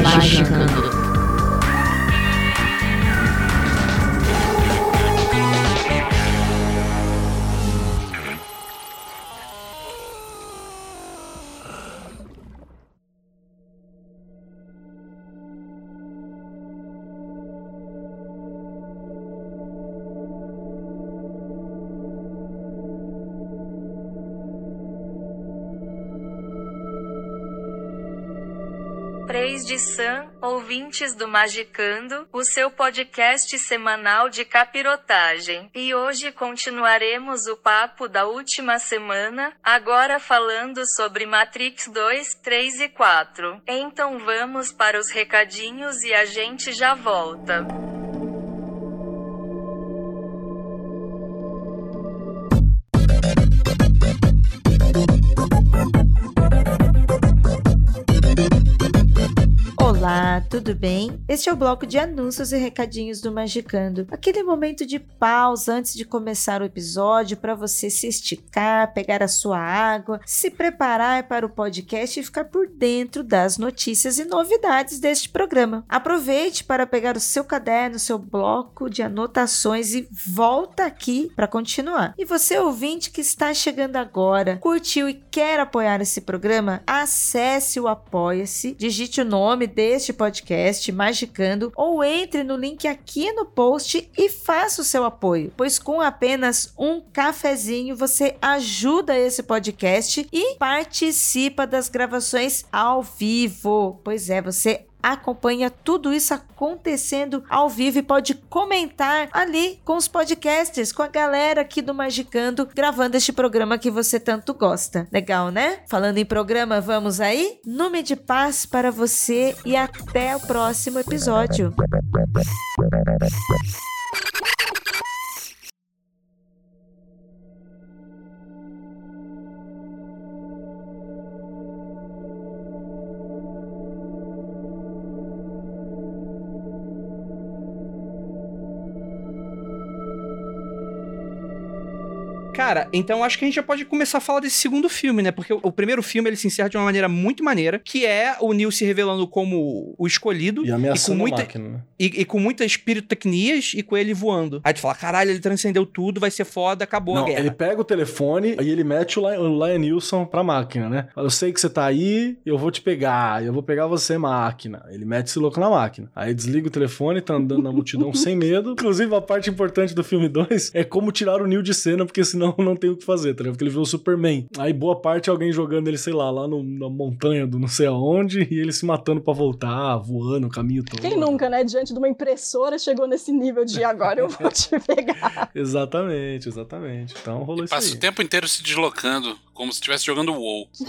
Magicando. Preis de Sam, ouvintes do Magicando, o seu podcast semanal de capirotagem. E hoje continuaremos o papo da última semana, agora falando sobre Matrix 2, 3 e 4. Então vamos para os recadinhos e a gente já volta. Olá, tudo bem? Este é o bloco de anúncios e recadinhos do Magicando. Aquele momento de pausa antes de começar o episódio para você se esticar, pegar a sua água, se preparar para o podcast e ficar por dentro das notícias e novidades deste programa. Aproveite para pegar o seu caderno, seu bloco de anotações e volta aqui para continuar. E você ouvinte que está chegando agora, curtiu e quer apoiar esse programa, acesse o Apoia-se, digite o nome deste podcast, Magicando, ou entre no link aqui no post e faça o seu apoio, pois com apenas um cafezinho você ajuda esse podcast e participa das gravações ao vivo. Pois é, você acompanha tudo isso acontecendo ao vivo e pode comentar ali com os podcasters, com a galera aqui do Magicando, gravando este programa que você tanto gosta. Legal, né? Falando em programa, vamos aí? Nome de paz para você e até o próximo episódio. Cara, então acho que a gente já pode começar a falar desse segundo filme, né? Porque o, o primeiro filme ele se encerra de uma maneira muito maneira, que é o Neo se revelando como o escolhido E ameaçando com muita- a máquina, né? e, e com muitas pirotecnias e com ele voando. Aí tu fala, caralho, ele transcendeu tudo, vai ser foda, acabou a Não, guerra. ele pega o telefone e ele mete o Lion, Nilson pra máquina, né? Fala, Eu sei que você tá aí, eu vou te pegar, eu vou pegar você, máquina. Ele mete esse louco na máquina. Aí desliga o telefone, tá andando na multidão sem medo. Inclusive, a parte importante do filme 2 é como tirar o Neo de cena, porque senão não tem o que fazer, tá ligado? Porque ele viu o Superman. Aí boa parte é alguém jogando ele, sei lá, lá no- na montanha do não sei aonde, e ele se matando pra voltar, voando o caminho todo. Quem nunca, né? Diante de uma impressora chegou nesse nível de agora eu vou te pegar. Exatamente, exatamente. Então rolou isso Passa aí. o tempo inteiro se deslocando, como se estivesse jogando WoW.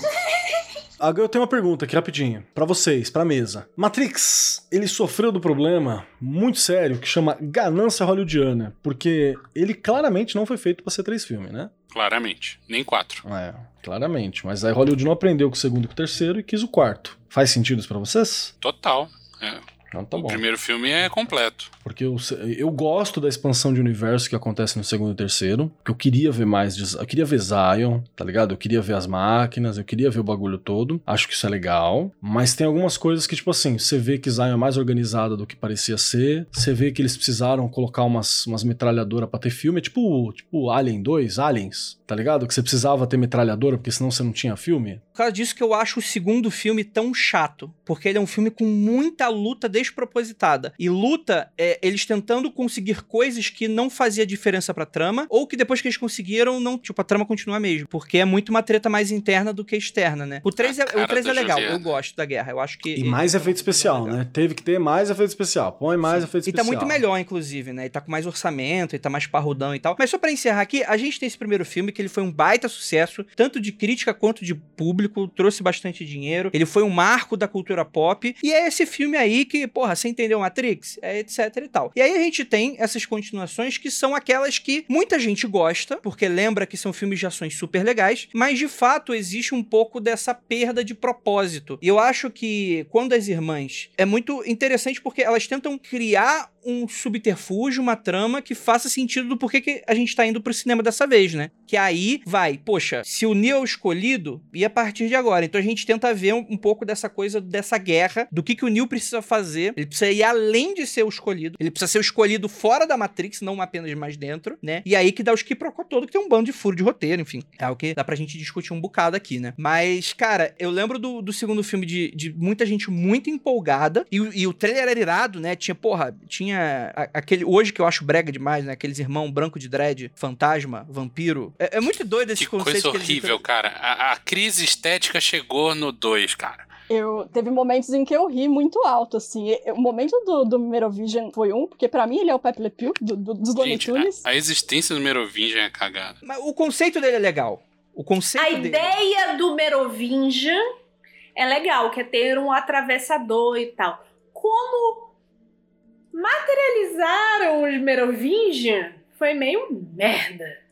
Agora eu tenho uma pergunta aqui rapidinho, Pra vocês, pra mesa. Matrix, ele sofreu do problema muito sério que chama ganância hollywoodiana, porque ele claramente não foi feito pra ser três filmes, né? Claramente. Nem quatro. É, claramente. Mas aí Hollywood não aprendeu com o segundo e com o terceiro e quis o quarto. Faz sentido isso pra vocês? Total. É. Então tá o bom. primeiro filme é completo. Porque eu, eu gosto da expansão de universo que acontece no segundo e terceiro. Que eu queria ver mais. de- eu queria ver Zion, tá ligado? Eu queria ver as máquinas, eu queria ver o bagulho todo. Acho que isso é legal. Mas tem algumas coisas que, tipo assim, você vê que Zion é mais organizada do que parecia ser. Você vê que eles precisaram colocar umas, umas metralhadoras pra ter filme. É tipo, tipo Alien 2, Aliens, tá ligado? Que você precisava ter metralhadora, porque senão você não tinha filme. Por causa disso que eu acho o segundo filme tão chato. Porque ele é um filme com muita luta despropositada. E luta é eles tentando conseguir coisas que não fazia diferença pra trama, ou que depois que eles conseguiram, não, tipo, a trama continua a mesma. Porque é muito uma treta mais interna do que externa, né? O 3 é, A cara o 3 é legal, eu gosto da guerra. Eu acho que. E mais efeito especial, né? Teve que ter mais efeito especial. Põe mais efeito E tá especial. muito melhor, inclusive, né? E tá com mais orçamento, e tá mais parrudão e tal. Mas só pra encerrar aqui, a gente tem esse primeiro filme que ele foi um baita sucesso, tanto de crítica quanto de público, trouxe bastante dinheiro. Ele foi um marco da cultura pop. E é esse filme aí que, porra, você entendeu Matrix? É etc e tal. E aí a gente tem essas continuações que são aquelas que muita gente gosta, porque lembra que são filmes de ações super legais, mas de fato existe um pouco dessa perda de propósito. E eu acho que quando as irmãs é muito interessante porque elas tentam criar um subterfúgio, uma trama que faça sentido do porquê que a gente tá indo pro cinema dessa vez, né? Que aí vai, poxa, se o Neo é o escolhido, e a partir de agora. Então a gente tenta ver um, um pouco dessa coisa, dessa guerra, do que, que o Neo precisa fazer. Ele precisa ir além de ser o escolhido. Ele precisa ser o escolhido fora da Matrix, não apenas mais dentro, né? E aí que dá os quiprocó todo, que tem um bando de furo de roteiro, enfim. É o que dá pra gente discutir um bocado aqui, né? Mas, cara, eu lembro do, do segundo filme de, de muita gente muito empolgada. E, e o trailer era irado, né? Tinha, porra, tinha a- aquele. Hoje que eu acho brega demais, né? Aqueles irmãos branco de dread, fantasma, vampiro. É, é muito doido esse Que conceito coisa que eles horrível, cara. A, a crise estética chegou no 2, cara. Eu teve momentos em que eu ri muito alto, assim. O momento do, do Merovision foi um, porque pra mim ele é o Pepe Le Pew do, do- dos Looney Tunes. a, a existência do Merovingian é cagada. Mas o conceito dele é legal. O conceito A dele. ideia do Merovingian é legal, que é ter um atravessador e tal. Como materializaram os Merovingian foi meio merda.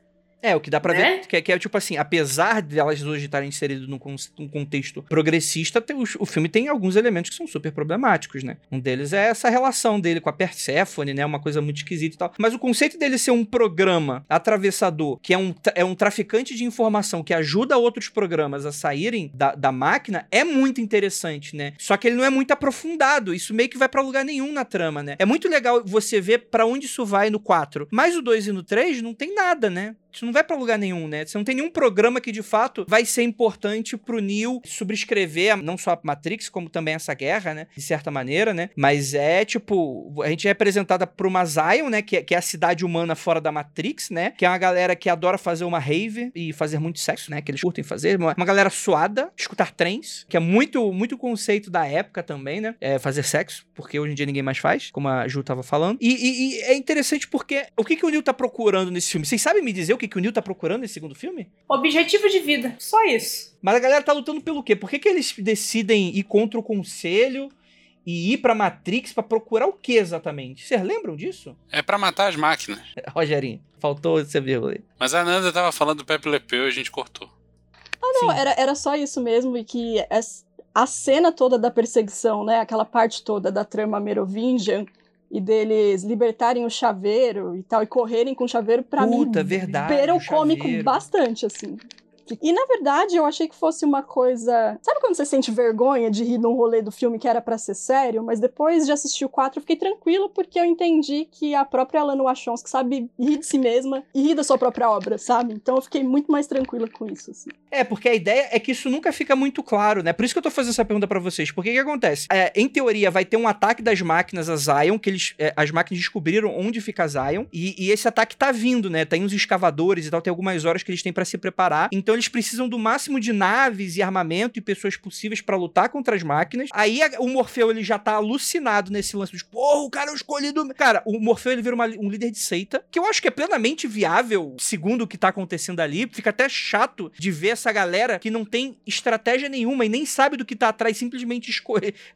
É, o que dá pra Né? ver, que, é- que é tipo assim, apesar de elas hoje estarem inseridas num, num contexto progressista, tem- o, o filme tem alguns elementos que são super problemáticos, né? Um deles é essa relação dele com a Persephone, né? Uma coisa muito esquisita e tal. Mas o conceito dele ser um programa atravessador, que é um, é um traficante de informação que ajuda outros programas a saírem da, da máquina, é muito interessante, né? Só que ele não é muito aprofundado. Isso meio que vai pra lugar nenhum na trama, né? É muito legal você ver pra onde isso vai no 4. Mas o 2 e no 3 não tem nada, né? Isso não vai pra lugar nenhum, né? Você não tem nenhum programa que de fato vai ser importante pro Neo subscrever não só a Matrix, como também essa guerra, né? De certa maneira, né? Mas é tipo, a gente é apresentada por uma Zion, né? Que é, que é a cidade humana fora da Matrix, né? Que é uma galera que adora fazer uma rave e fazer muito sexo, né? Que eles curtem fazer. Uma, uma galera suada, escutar trens, que é muito, muito conceito da época também, né? É fazer sexo, porque hoje em dia ninguém mais faz, como a Ju tava falando. E, e- e é interessante porque o que, que o Neo tá procurando nesse filme? Vocês sabem me dizer o que, que o Neo tá procurando nesse segundo filme? Objetivo de vida, só isso. Mas a galera tá lutando pelo quê? Por que, que eles decidem ir contra o conselho e ir pra Matrix pra procurar o que exatamente? Vocês lembram disso? É pra matar as máquinas. Rogerinho, faltou você ver aí. Mas a Nanda tava falando do Pepe Le Pew e a gente cortou. Não, era, era só isso mesmo, e que a cena toda da perseguição, né? Aquela parte toda da trama Merovingian e deles libertarem o chaveiro e tal, e correrem com o chaveiro, pra mim, Puta, verdade, o o cômico chaveiro. bastante, assim. E na verdade, eu achei que fosse uma coisa. Sabe quando você sente vergonha de rir num rolê do filme que era pra ser sério? Mas depois de assistir o 4, eu fiquei tranquila porque eu entendi que a própria Alana Wachowski sabe rir de si mesma e rir da sua própria obra, sabe? Então eu fiquei muito mais tranquila com isso, assim. É, porque a ideia é que isso nunca fica muito claro, né? Por isso que eu tô fazendo essa pergunta pra vocês. Porque o que acontece? É, em teoria, vai ter um ataque das máquinas a Zion, que eles, é, as máquinas descobriram onde fica Zion, e, e esse ataque tá vindo, né? Tem uns escavadores e tal, tem algumas horas que eles têm pra se preparar. Então eles precisam do máximo de naves e armamento e pessoas possíveis pra lutar contra as máquinas. Aí a- o Morfeu, ele já tá alucinado nesse lance de, porra, o cara é o escolhido. Cara, o Morfeu, ele vira uma- um líder de seita, que eu acho que é plenamente viável, segundo o que tá acontecendo ali. Fica até chato de ver essa galera que não tem estratégia nenhuma e nem sabe do que tá atrás, simplesmente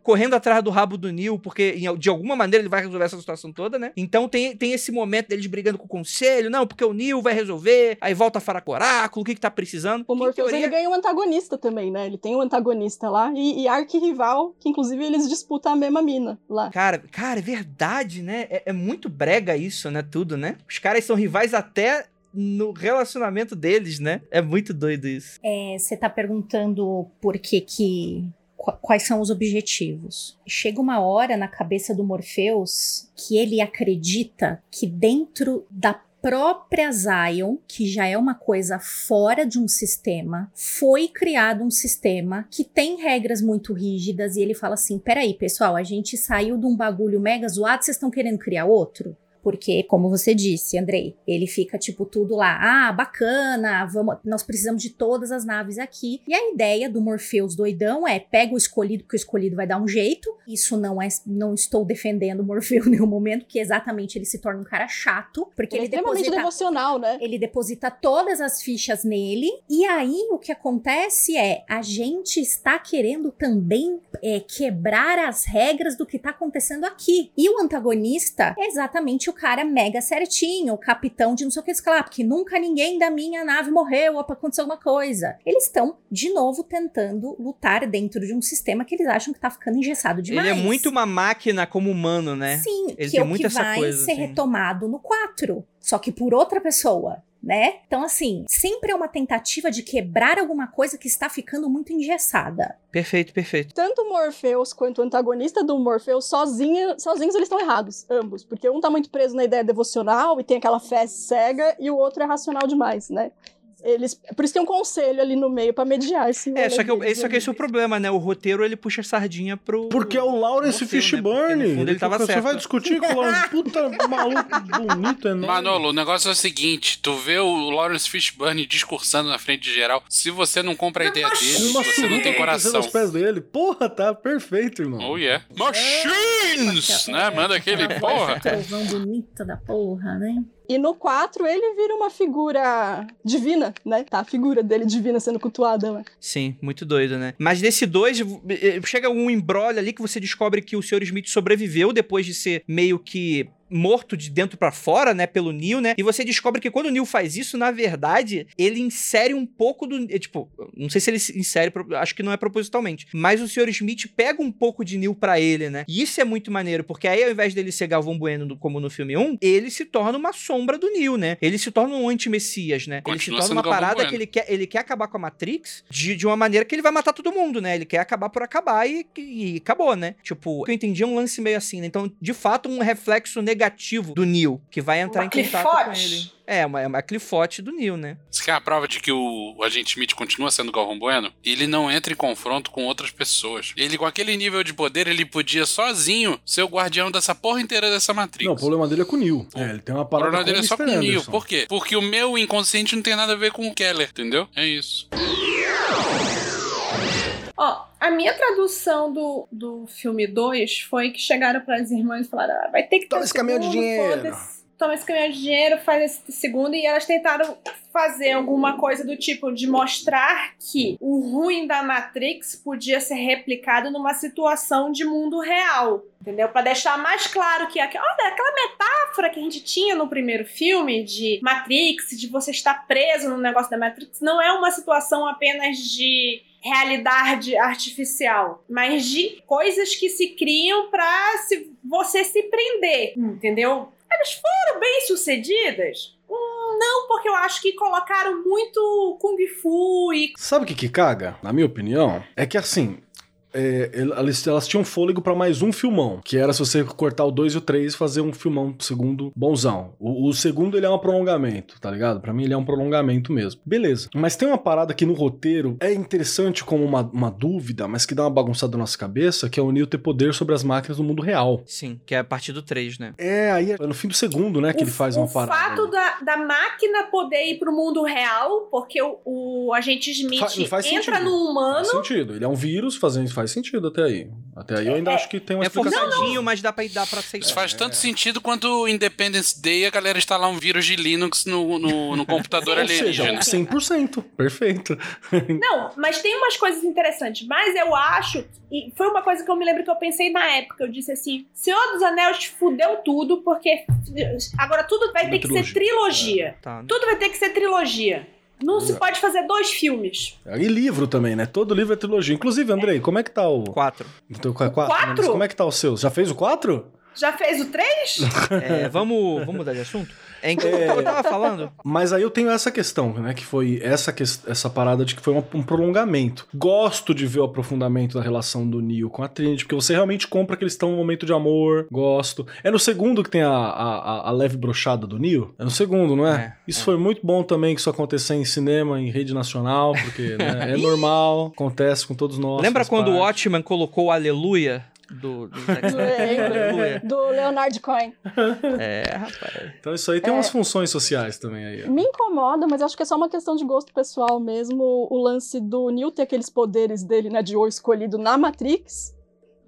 correndo atrás do rabo do Neil, porque de alguma maneira ele vai resolver essa situação toda, né? Então tem, tem esse momento deles brigando com o conselho, não, porque o Neil vai resolver, aí volta a Faraco Oráculo, o que que tá precisando. O Que, em Morpheus teoria- ele ganha um antagonista também, né? Ele tem um antagonista lá e, e arquirrival, que inclusive eles disputam a mesma mina lá. Cara, cara, é verdade, né? É, é muito brega isso, né? Tudo, né? Os caras são rivais até no relacionamento deles, né? É muito doido isso. É, Você tá perguntando por que que. qu- Quais são os objetivos? Chega uma hora na cabeça do Morpheus que ele acredita que dentro da própria Zion, que já é uma coisa fora de um sistema, foi criado um sistema que tem regras muito rígidas e ele fala assim: peraí, pessoal, a gente saiu de um bagulho mega zoado, vocês estão querendo criar outro? Porque, como você disse, Andrei, ele fica tipo tudo lá, ah, bacana, vamos, nós precisamos de todas as naves aqui. E a ideia do Morpheus doidão é pega o escolhido, porque o escolhido vai dar um jeito. Isso não é, não estou defendendo o Morpheus em nenhum momento, que exatamente ele se torna um cara chato, porque Ele é ele, extremamente deposita devocional, né? ele deposita todas as fichas nele, e aí o que acontece é a gente está querendo também é, quebrar as regras do que está acontecendo aqui. E o antagonista é exatamente o cara mega certinho, o capitão de não sei o que, lá, porque nunca ninguém da minha nave morreu ou aconteceu alguma coisa. Eles estão, de novo, tentando lutar dentro de um sistema que eles acham que tá ficando engessado demais. Ele é muito uma máquina como humano, né? Sim, Ele que é o muito que vai coisa, ser assim. retomado no 4, só que por outra pessoa. Né? Então, assim, sempre é uma tentativa de quebrar alguma coisa que está ficando muito engessada. Perfeito, perfeito. Tanto o Morpheus quanto o antagonista do Morpheus, sozinho, sozinhos eles estão errados, ambos. Porque um tá muito preso na ideia devocional e tem aquela fé cega, e o outro é racional demais, né? Eles, por isso tem um conselho ali no meio pra mediar esse É, só que, eu- deles só que esse é o problema, né? O roteiro ele puxa a sardinha pro. Porque é o Lawrence né? Fishburne. Porque, fundo, ele tava Você certo. vai discutir com o Lawrence. Puta maluco bonito, enorme. Manolo, o negócio é o seguinte: tu vê o Lawrence Fishburne discursando na frente de geral. Se você não compra a ideia dele, você não tem coração. aos pés dele. Porra, tá perfeito, irmão. Oh yeah. Machines! Né? Manda aquele Aquela porra. Trovão bonita da porra, né? E no 4 ele vira uma figura divina, né? Tá, a figura dele divina sendo cultuada. Sim, muito doido, né? Mas nesse 2, chega um embrolho ali que você descobre que o Sr. Smith sobreviveu depois de ser meio que morto de dentro pra fora, né, pelo Neil, né? E você descobre que quando o Neil faz isso, na verdade, ele insere um pouco do, é, tipo, não sei se ele insere, acho que não é propositalmente, mas o Sr. Smith pega um pouco de Neil pra ele, né? E isso é muito maneiro, porque aí ao invés dele ser Galvão Bueno no- como no filme 1, ele se torna uma sombra do Neil, né? Ele se torna um anti-messias, né? ele se torna uma Galvão parada Bueno. que ele quer, ele quer acabar com a Matrix de, de uma maneira que ele vai matar todo mundo, né? Ele quer acabar por acabar e, e acabou, né? Tipo, eu entendi um lance meio assim, né? Então, de fato, um reflexo negativo do Neo, que vai entrar Uma em contato com clifote. ele. É, uma, é uma clifote do Neo, né? Isso que é a prova de que o, o agente Smith continua sendo Galvão Bueno. Ele não entra em confronto com outras pessoas. Ele, com aquele nível de poder, ele podia sozinho ser o guardião dessa porra inteira dessa Matrix. Não, o problema dele é com o Neil. É, ele tem uma O parada problema dele é o só com o. Anderson. Por quê? Porque o meu inconsciente não tem nada a ver com o Keller, entendeu? É isso. Ó, a minha tradução do, do filme 2 foi que chegaram para as irmãs e falaram: ah, vai ter que Toma esse caminhão de dinheiro." Toma esse caminhão de dinheiro, faz esse segundo. E elas tentaram fazer alguma coisa do tipo de mostrar que o ruim da Matrix podia ser replicado numa situação de mundo real. Entendeu? Pra deixar mais claro que olha, aquela metáfora que a gente tinha no primeiro filme de Matrix, de você estar preso no negócio da Matrix, não é uma situação apenas de realidade artificial, mas de coisas que se criam pra se, você se prender, entendeu? Elas foram bem sucedidas? Hum, não, porque eu acho que colocaram muito Kung Fu e Sabe o que que caga? Na minha opinião, é que assim. É, elas, elas tinham fôlego pra mais um filmão, que era se você cortar o 2 e o 3 e fazer um filmão segundo bonzão. O, o segundo ele é um prolongamento, tá ligado? Pra mim ele é um prolongamento mesmo. Beleza. Mas tem uma parada que no roteiro é interessante como uma, uma dúvida, mas que dá uma bagunçada na nossa cabeça, que é o Neo ter poder sobre as máquinas no mundo real. Sim, que é a partir do 3, né? É, aí é no fim do segundo, né, que ele faz uma o parada. fato da, da máquina poder ir pro mundo real, porque o, o agente Smith Fa- entra sentido. no humano. Faz sentido. Ele é um vírus, fazendo, faz sentido até aí. Até aí eu ainda É, acho que tem uma É explicação. forçadinho, mas dá pra, dá pra aceitar. Isso faz É. tanto sentido quanto o Independence Day a galera instalar um vírus de Linux no, no, no computador Ou seja, alienígena. 100%. Perfeito. Não, mas tem umas coisas interessantes. Mas eu acho, e foi uma coisa que eu me lembro que eu pensei na época. Eu disse assim: Senhor dos Anéis fudeu tudo, porque agora tudo vai Uma ter que ser trilogia. trilogia. Tá, né? Tudo vai ter que ser trilogia. Não se pode fazer dois filmes. E livro também, né? Todo livro é trilogia. Inclusive, Andrei, como é que tá o. 4. Então, quatro? quatro? Mas como é que tá o seu? Já fez o 4? Já fez o 3? É, vamos, vamos mudar de assunto? É, em que eu tava falando. Mas aí eu tenho essa questão, né? Que foi essa, ques- essa parada de que foi um, prolongamento. Gosto de ver o aprofundamento da relação do Neo com a Trinity, porque você realmente compra que eles estão num momento de amor. Gosto. É no segundo que tem a, a, a- leve brochada do Neo? É no segundo, não é? É, isso é. foi muito bom também que isso acontecer em cinema, em rede nacional, porque né, é normal, acontece com todos nós. Lembra quando o parte. Watchman colocou o Aleluia do, do Zack Snyder? Do Leonard Cohen. É, rapaz. Então isso aí tem umas funções sociais também aí. ó. Me incomoda, mas acho que é só uma questão de gosto pessoal mesmo. O lance do Neo ter aqueles poderes dele, né, de O escolhido na Matrix.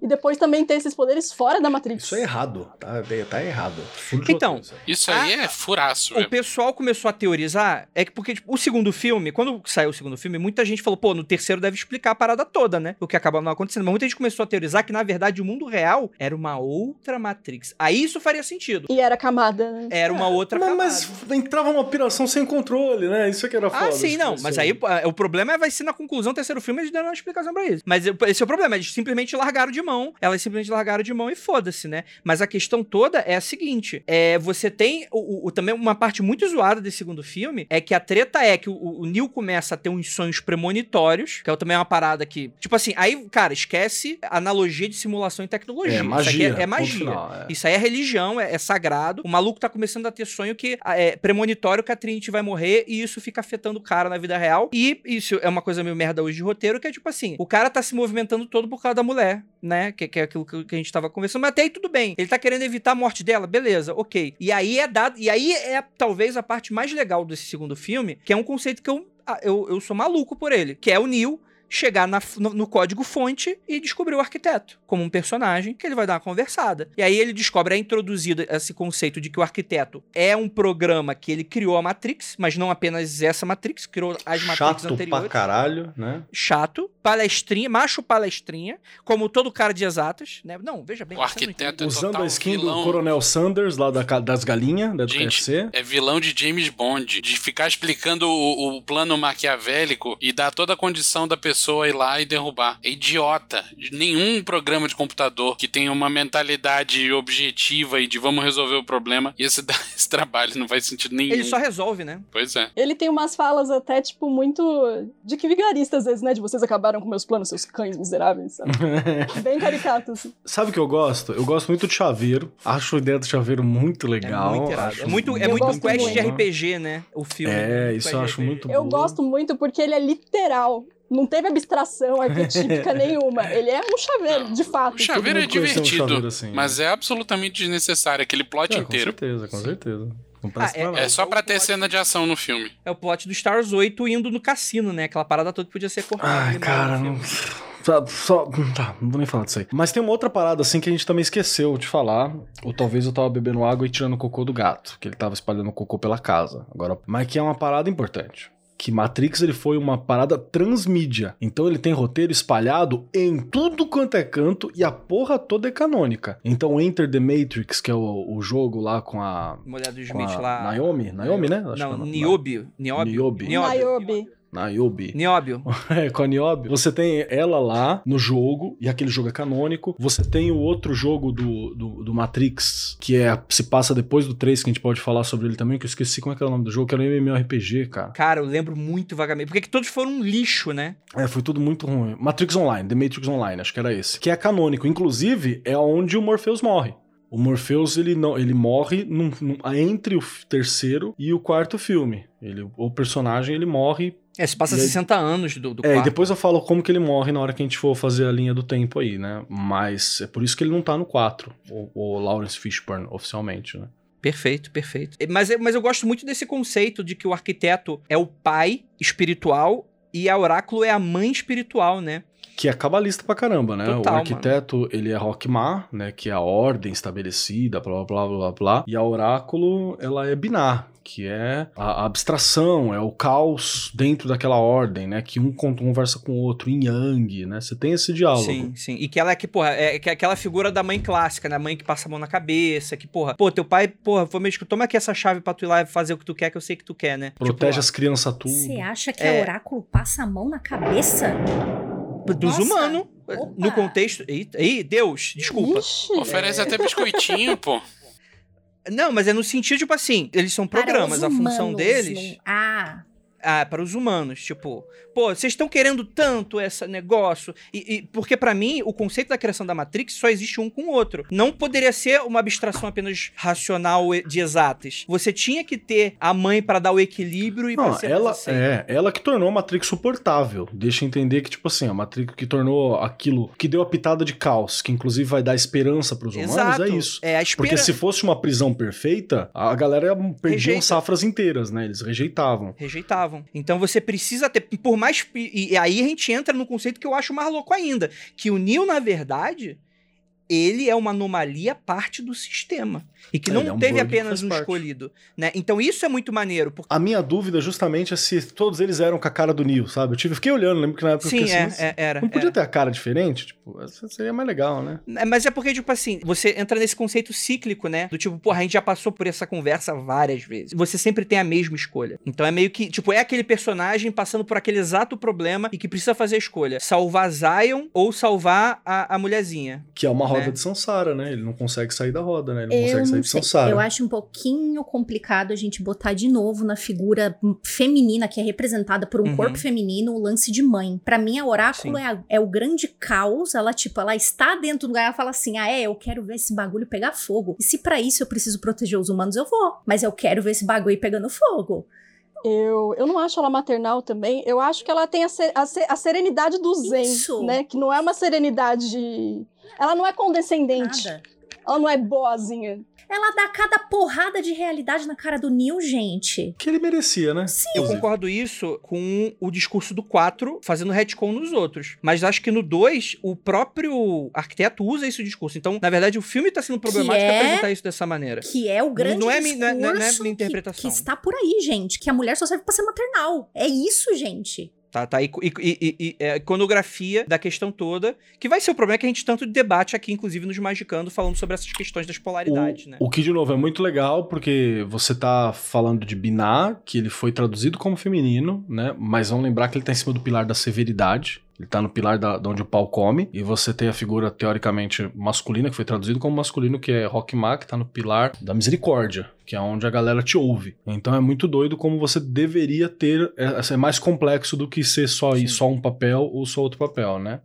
E depois também ter esses poderes fora da Matrix. Isso é errado, tá, tá errado. Furo de Então, Isso aí. aí é furaço, O velho. pessoal começou a teorizar, é que porque tipo, o segundo filme, quando saiu o segundo filme, muita gente falou, pô, no terceiro deve explicar a parada toda, né? O que acaba não acontecendo. Mas muita gente começou a teorizar que, na verdade, o mundo real era uma outra Matrix. Aí isso faria sentido. E era camada, né? Era uma outra Mas, camada. mas entrava numa piração sem controle, né? Isso é que era foda. Ah, sim, não. Mas assim. aí pô, o problema é, vai ser na conclusão do terceiro filme eles deram uma explicação pra isso. Mas esse é o problema, eles simplesmente largaram de mão. Elas simplesmente largaram de mão e foda-se, né? Mas a questão toda é a seguinte: é, você tem o, o- também uma parte muito zoada desse segundo filme é que a treta é que o, o Neil começa a ter uns sonhos premonitórios, que é também uma parada que. Tipo assim, aí, cara, esquece analogia de simulação e tecnologia. É Isso aqui magia. é, é ponto magia. final, é. Isso aí é religião, é, é sagrado. O maluco tá começando a ter sonho que é premonitório que a Trinity vai morrer e isso fica afetando o cara na vida real. E isso é uma coisa meio merda hoje de roteiro, que é tipo assim, o cara tá se movimentando todo por causa da mulher, né? Que, que é aquilo que a gente tava conversando. Mas até aí tudo bem. Ele tá querendo evitar a morte dela, beleza, ok. E aí é dado. E aí é talvez a parte mais legal desse segundo filme, que é um conceito que eu, ah, eu, eu sou maluco por ele, que é o Neil chegar na- no, no código fonte e descobrir o arquiteto como um personagem que ele vai dar uma conversada. E aí ele descobre, é introduzido esse conceito de que o arquiteto é um programa que ele criou a Matrix, mas não apenas essa Matrix, criou as Matrix Chato pra anteriores. caralho, né? Chato, palestrinha, macho palestrinha, como todo cara de exatas, né? Não, veja bem. O arquiteto é Usando total a skin vilão. do Coronel Sanders, lá da, das galinhas, da do Gente, KFC. É vilão de James Bond, de ficar explicando o, o plano maquiavélico e dar toda a condição da pessoa ir lá e derrubar. É idiota. Nenhum programa de computador que tenha uma mentalidade objetiva e de vamos resolver o problema, ia se dar esse trabalho, não faz sentido nenhum. Ele só resolve, né? Pois é. Ele tem umas falas até, tipo, muito de que vigarista às vezes, né? De vocês acabaram com meus planos, seus cães miseráveis, sabe? Bem caricato, assim. Sabe o que eu gosto? Eu gosto muito de chaveiro. Acho a ideia do chaveiro muito É legal. muito irado. acho É muito, é Eu muito quest de muito. RPG, né? O filme. É, isso Quest eu de acho RPG. muito Eu bom. gosto muito porque ele é literal. Não teve abstração arquetípica nenhuma. Ele é um chaveiro, de fato. O chaveiro é conheceu um divertido, chaveiro assim, mas é absolutamente desnecessário aquele plot É, com inteiro. certeza, com certeza. Não presta Ah, é- pra nada. É só pra ter cena de ação no filme. É o plot do Stars 8 indo no cassino, né? Aquela parada toda que podia ser cortada. Ai, cara, não. Só, só- Tá, não vou nem falar disso aí. Mas tem uma outra parada assim que a gente também esqueceu de falar. Ou talvez eu tava bebendo água e tirando o cocô do gato. Que ele tava espalhando cocô pela casa. Agora, mas que é uma parada importante. Que Matrix ele foi uma parada transmídia. Então ele tem roteiro espalhado em tudo quanto é canto e a porra toda é canônica. Então Enter the Matrix, que é o, o jogo lá com a. Mulher do Smith a lá. Naomi? Naomi, né? Acho que é Não, o nome. Niobio. Niobio. Niobe. Niobe. Niobe. Niobio. É, com a Niobe. Você tem ela lá no jogo, e aquele jogo é canônico. Você tem o outro jogo do, do, do Matrix, que é se passa depois do 3, que a gente pode falar sobre ele também, que eu esqueci como é que era o nome do jogo, que era um MMORPG, cara. Cara, eu lembro muito vagamente. Porque que todos foram um lixo, né? É, foi tudo muito ruim. Matrix Online, The Matrix Online, acho que era esse. Que é canônico. Inclusive, é onde o Morpheus morre. O Morpheus, ele, não, ele morre num- num- entre o terceiro e o quarto filme. Ele, o personagem, ele morre É, se passa E aí- 60 anos do, do É, e quarto. depois eu falo como que ele morre na hora que a gente for fazer a linha do tempo aí, né? Mas é por isso que ele não tá no 4, o, o Lawrence Fishburne, oficialmente, né? Perfeito, perfeito. Mas, mas eu gosto muito desse conceito de que o arquiteto é o pai espiritual e a oráculo é a mãe espiritual, né? Que é cabalista pra caramba, né? Total, o arquiteto, ele é Rockmar, né? Que é a ordem estabelecida, blá, blá, blá, blá, blá. E a oráculo, ela é Binar, que é a a abstração, é o caos dentro daquela ordem, né? Que um con- conversa com o outro, em Yang, né? Você tem esse diálogo. Sim, sim. E que ela é que, porra, é que é aquela figura da mãe clássica, né? A mãe que passa a mão na cabeça, que, porra, pô, teu pai, porra, foi meio que toma aqui essa chave pra tu ir lá e fazer o que tu quer, que eu sei que tu quer, né? Protege Tipo, as crianças tudo. Você acha que É. a oráculo passa a mão na cabeça? dos humanos. No contexto. Ih, Deus, desculpa. Ixi. Oferece até biscoitinho, pô. Não, mas é no sentido, tipo assim, eles são programas, a função humanos, deles. não- Ah, Ah, para os humanos, tipo, pô, vocês estão querendo tanto esse negócio. E, e- porque pra mim, o conceito da criação da Matrix só existe um com o outro. Não poderia ser uma abstração apenas racional de exatas. Você tinha que ter a mãe pra dar o equilíbrio e pra Não, ser ela, aceita. é, ela que tornou a Matrix suportável. Deixa entender que, tipo assim, a Matrix que tornou aquilo, que deu a pitada de caos, que inclusive vai dar esperança pros humanos, Exato. é isso. É a Porque espera... se fosse uma prisão perfeita, a galera perdia safras inteiras, né? Eles rejeitavam. Rejeitavam. Então você precisa ter. Por mais. E, aí a gente entra no conceito que eu acho mais louco ainda. Que o Neo, na verdade, ele é uma anomalia parte do sistema. E que É, não é um teve apenas um parte. escolhido. Né? Então isso é muito maneiro. Porque... A minha dúvida justamente é se todos eles eram com a cara do Neo, sabe? Eu tive, fiquei olhando, lembro que na época eu Sim, fiquei é, assim, é, era. Não podia era. ter a cara diferente? Tipo, seria mais legal, né? É, Mas é porque, tipo assim, você entra nesse conceito cíclico, né? Do tipo, porra, a gente já passou por essa conversa várias vezes. Você sempre tem a mesma escolha. Então é meio que, tipo, é aquele personagem passando por aquele exato problema e que precisa fazer a escolha: salvar Zion ou salvar a, a mulherzinha. Que é uma roda Né? de Sansara, né? Ele não consegue sair da roda, né? Ele não eu consegue sair não de. Sansara. Eu acho um pouquinho complicado a gente botar de novo na figura feminina que é representada por um Uhum. corpo feminino o lance de mãe. Pra mim, a Oráculo é, a- é o grande caos. Ela, tipo, ela está dentro do lugar, ela fala assim: ah, é, eu quero ver esse bagulho pegar fogo. E se pra isso eu preciso proteger os humanos, eu vou. Mas eu quero ver esse bagulho pegando fogo. Eu, eu não acho ela maternal também. Eu acho que ela tem a, se- a se- a serenidade do Zen, Isso. né? Que não é uma serenidade. Ela não é condescendente. Nada. Ela não é boazinha. Ela dá cada porrada de realidade na cara do Neil, gente. Que ele merecia, né? Sim. Eu concordo isso com o discurso do 4 fazendo retcon nos outros. Mas acho que no 2, o próprio arquiteto usa esse discurso. Então, na verdade, o filme tá sendo problemático é- apresentar isso dessa maneira. Que é o grande não é mi- não é- não é- não é discurso minha que- interpretação. Que, está por aí, gente. Que a mulher só serve pra ser maternal. É isso, gente. Tá, tá. E, e- e- e- é, a iconografia da questão toda, que vai ser o problema que a gente tanto debate aqui, inclusive nos Magicando, falando sobre essas questões das polaridades, né? O que, de novo, é muito legal, porque você tá falando de Binar, que ele foi traduzido como feminino, né? Mas vamos lembrar que ele tá em cima do pilar da severidade. Ele tá no pilar da, de onde o pau come. E você tem a figura, teoricamente, masculina, que foi traduzido como masculino, que é Rockmar, que tá no pilar da misericórdia, que é onde a galera te ouve. Então é muito doido como você deveria ter. É, é mais complexo do que ser só, Sim. só um papel ou só outro papel, né?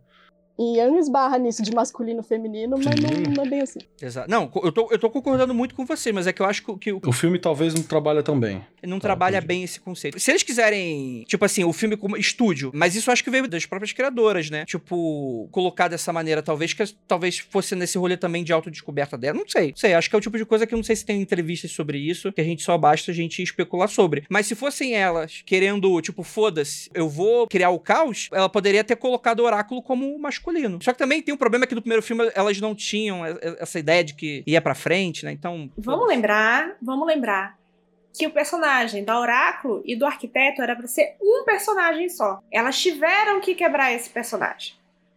E Yang esbarra nisso de masculino e feminino, mas não, não é bem assim. Exato. Não, eu tô, eu tô concordando muito com você, mas é que eu acho que, que o- O filme talvez não trabalha tão bem. não Tá, trabalha entendi. bem esse conceito. Se eles quiserem, tipo assim, o filme como estúdio, mas isso acho que veio das próprias criadoras, né? Tipo, colocar dessa maneira, talvez que talvez fosse nesse rolê também de autodescoberta dela, não sei. Não sei, acho que é o tipo de coisa que eu não sei se tem entrevistas sobre isso, que a gente só basta a gente especular sobre. Mas se fossem elas querendo, tipo, foda-se, eu vou criar o caos, ela poderia ter colocado o oráculo como masculino. Só que também tem um problema que no primeiro filme elas não tinham essa ideia de que ia pra frente, né? Então. Vamos lembrar, vamos lembrar que o personagem da Oráculo e do Arquiteto era pra ser um personagem só. Elas tiveram que quebrar esse personagem.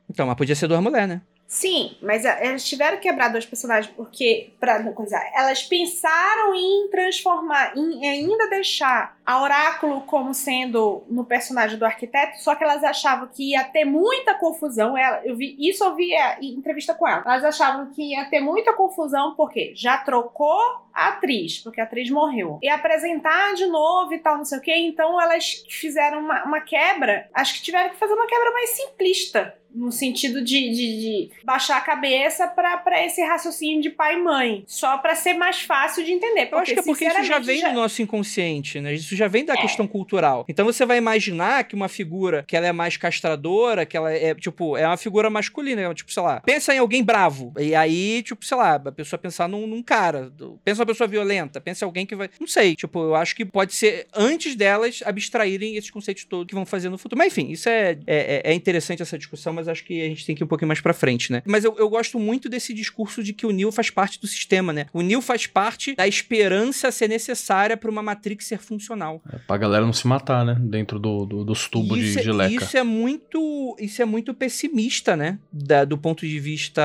Então, mas podia ser duas mulheres, né? Sim, mas a- elas tiveram que quebrar dois personagens porque, pra não coisa, elas pensaram em transformar, em ainda deixar a Oráculo como sendo no personagem do arquiteto, só que elas achavam que ia ter muita confusão. Ela, eu vi isso, eu vi a em entrevista com ela. Elas achavam que ia ter muita confusão porque já trocou a atriz, porque a atriz morreu. E apresentar de novo e tal, não sei o quê. Então elas fizeram uma, uma quebra. Acho que tiveram que fazer uma quebra mais simplista. No sentido de, de- de baixar a cabeça pra esse raciocínio de pai e mãe. Só pra ser mais fácil de entender. Eu acho que é porque isso já vem do nosso inconsciente, né? Isso já vem da É. questão cultural. Então você vai imaginar que uma figura que ela é mais castradora, que ela é, tipo, é uma figura masculina, tipo, sei lá, pensa em alguém bravo. E aí, tipo, sei lá, a pessoa pensar num, num cara. Pensa uma pessoa violenta, pensa em alguém que vai. Não sei, tipo, eu acho que pode ser antes delas abstraírem esses conceitos todos que vão fazer no futuro. Mas enfim, isso é, é, é interessante essa discussão, mas acho que a gente tem que ir um pouquinho mais pra frente, né? Mas eu, eu gosto muito desse discurso de que o Neo faz parte do sistema, né? O Neo faz parte da esperança ser necessária pra uma Matrix ser funcional. É pra galera não se matar, né? Dentro do, do- dos tubos de, isso, é- de leca. isso é muito isso é muito pessimista, né? Da- do ponto de vista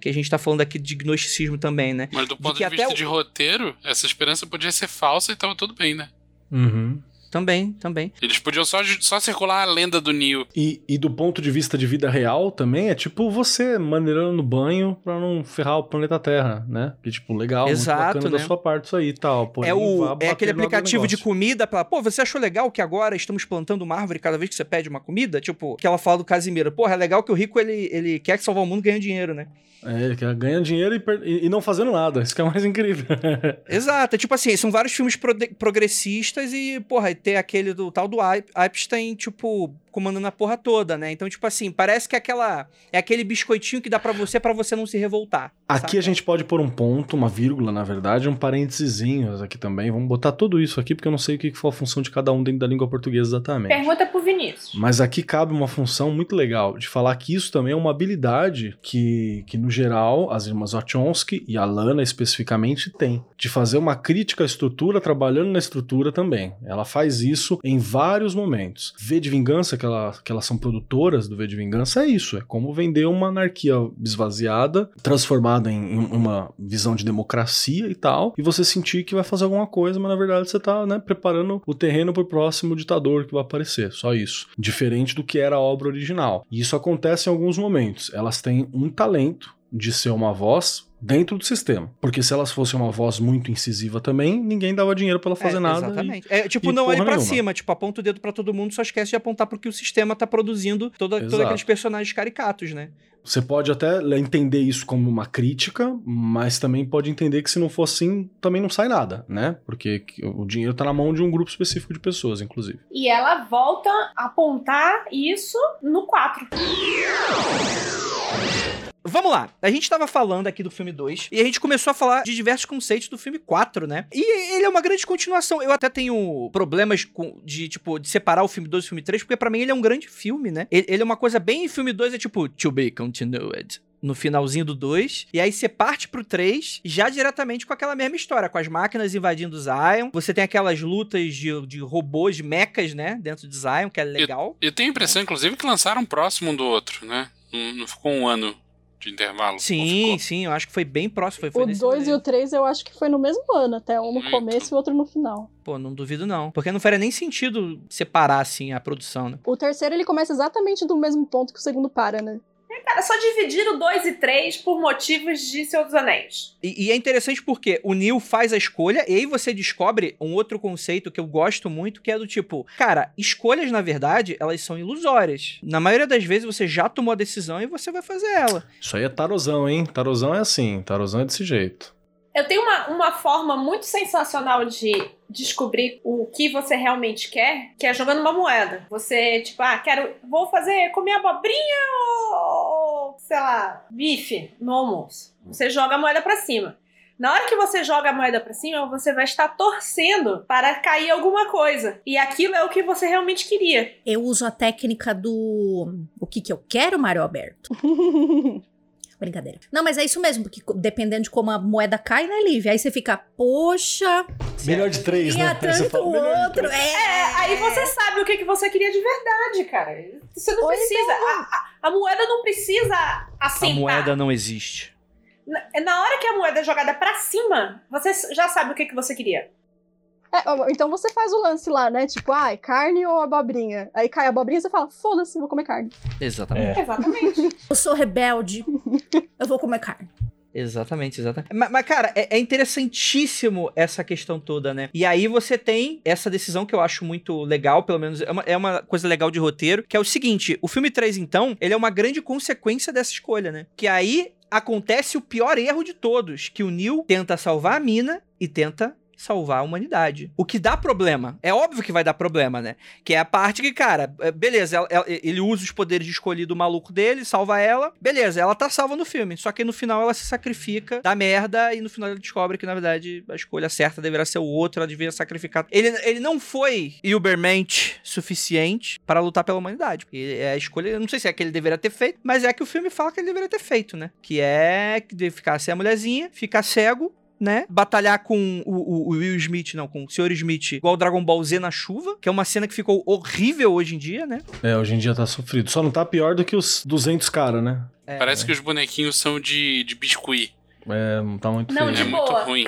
que a gente tá falando aqui de gnosticismo também, né? Mas do De ponto que de, vista o- de roteiro, essa esperança podia ser falsa e tava tudo bem, né? Uhum. Também, também. Eles podiam só, só circular a lenda do Neo. E, e do ponto de vista de vida real também, é tipo você maneirando no banho pra não ferrar o planeta Terra, né? Que tipo, legal, Exato, muito bacana né? da sua parte isso aí e tal. porém, é o, é aquele aplicativo de comida pra. Pô, você achou legal que agora estamos plantando uma árvore cada vez que você pede uma comida? Tipo, que ela fala do Casimiro. Porra, é legal que o rico ele, ele quer salvar o mundo ganhando dinheiro, né? É, ele quer ganhar dinheiro e, per- e- não fazendo nada. Isso que é o mais incrível. Exato, é tipo assim, são vários filmes prode- progressistas e, porra, ter aquele do tal do Ep- Epstein, tipo, comandando a porra toda, né? Então, tipo assim, parece que é aquela é aquele biscoitinho que dá pra você pra você não se revoltar. Aqui saca? a gente pode pôr um ponto, uma vírgula, na verdade, um parênteses aqui também. Vamos botar tudo isso aqui, porque eu não sei o que foi a função de cada um dentro da língua portuguesa exatamente. Pergunta pro Vinícius. Mas aqui cabe uma função muito legal de falar que isso também é uma habilidade que, que no geral, as irmãs Wachowski e a Lana especificamente têm. De fazer uma crítica à estrutura trabalhando na estrutura também. Ela faz isso em vários momentos. V de Vingança, que, ela, que elas são produtoras do V de Vingança, é isso. É como vender uma anarquia esvaziada, transformada em, uma visão de democracia e tal, e você sentir que vai fazer alguma coisa, mas na verdade você tá né, preparando o terreno pro próximo ditador que vai aparecer. Só isso. Diferente do que era a obra original. E isso acontece em alguns momentos. Elas têm um talento de ser uma voz dentro do sistema. Porque se elas fossem uma voz muito incisiva também, ninguém dava dinheiro pra ela fazer é, nada. e- Exatamente. É tipo, e não olhe pra nenhuma. cima, tipo, aponta o dedo pra todo mundo, só esquece de apontar porque o sistema tá produzindo toda, todos aqueles personagens caricatos, né? Você pode até entender isso como uma crítica, mas também pode entender que se não for assim, também não sai nada, né? Porque o dinheiro tá na mão de um grupo específico de pessoas, inclusive. E ela volta a apontar isso no 4. Vamos lá. A gente tava falando aqui do filme 2 e a gente começou a falar de diversos conceitos do filme 4, né? E ele é uma grande continuação. Eu até tenho problemas com, de, tipo, de separar o filme 2 e o filme 3, porque pra mim ele é um grande filme, né? Ele, ele é uma coisa bem. Filme 2 é tipo, to be continued. No finalzinho do 2. E aí você parte pro 3, já diretamente com aquela mesma história, com as máquinas invadindo Zion. Você tem aquelas lutas de, de robôs, de mechas, né? Dentro de Zion, que é legal. Eu tenho a impressão, inclusive, que lançaram um próximo um do outro, né? Não, não ficou um ano de intervalo. Sim, sim, eu acho que foi bem próximo. Foi, foi O nesse 2 rolê. e o 3 eu acho que foi no mesmo ano, até um no Muito. começo e o outro no final. Pô, não duvido não. Porque não faria nem sentido separar, assim, a produção, né? O terceiro ele começa exatamente do mesmo ponto que o segundo para, né? Cara, só dividiram 2 e 3 por motivos de Senhor dos Anéis. E, e é interessante porque o Neil faz a escolha e aí você descobre um outro conceito que eu gosto muito, que é do tipo, cara, escolhas, na verdade, elas são ilusórias. Na maioria das vezes você já tomou a decisão e você vai fazer ela. Isso aí é tarozão, hein? Tarozão é assim, tarozão é desse jeito. Eu tenho uma, uma forma muito sensacional de descobrir o que você realmente quer, que é jogando uma moeda. Você, tipo, ah, quero. Vou fazer comer abobrinha ou, sei lá, bife no almoço. Você joga a moeda pra cima. Na hora que você joga a moeda pra cima, você vai estar torcendo para cair alguma coisa. E aquilo é o que você realmente queria. Eu uso a técnica do. O que que eu quero, Mário Alberto? Brincadeira. Não, mas é isso mesmo, porque dependendo de como a moeda cai, né, Lívia? Aí você fica, poxa, Melhor de três, né? Aí você tanto fala, melhor de outro. três. É, É, aí você sabe o que, que você queria de verdade, cara. Você não Ou precisa. A, a- a moeda não precisa A assentar. moeda não existe. Na, na hora que a moeda é jogada pra cima, você já sabe o que, que você queria. É, então você faz o lance lá, né? Tipo, ai, carne ou abobrinha? Aí cai a abobrinha e você fala, foda-se, vou comer carne. Exatamente. É. Exatamente. eu sou rebelde, eu vou comer carne. Exatamente, exatamente. Mas, mas, cara, é, é interessantíssimo essa questão toda, né? E aí você tem essa decisão que eu acho muito legal, pelo menos é uma, é uma coisa legal de roteiro, que é o seguinte: o filme 3, então, ele é uma grande consequência dessa escolha, né? Que aí acontece o pior erro de todos: que o Neil tenta salvar a mina e tenta salvar a humanidade. O que dá problema. É óbvio que vai dar problema, né? Que é a parte que, cara, é, beleza, ela- ela- ele usa os poderes de escolhido maluco dele, salva ela. Beleza, ela tá salva no filme. Só que no final ela se sacrifica, dá merda, e no final ele descobre que, na verdade, a escolha certa deveria ser o outro, ela devia sacrificar. Ele, ele não foi Ubermente suficiente para lutar pela humanidade. Porque é a escolha, eu não sei se é que ele deveria ter feito, mas é que o filme fala que ele deveria ter feito, né? Que é que ficar sem a mulherzinha, ficar cego, né? Batalhar com o, o- o Will Smith, não, com o Sr. Smith, igual o Dragon Ball Z na chuva, que é uma cena que ficou horrível hoje em dia, né? É, hoje em dia tá sofrido. Só não tá pior do que os 200 caras, né? É, Parece que os bonequinhos são de, de biscuit. É, não tá muito Não, feio. de é muito boa. ruim.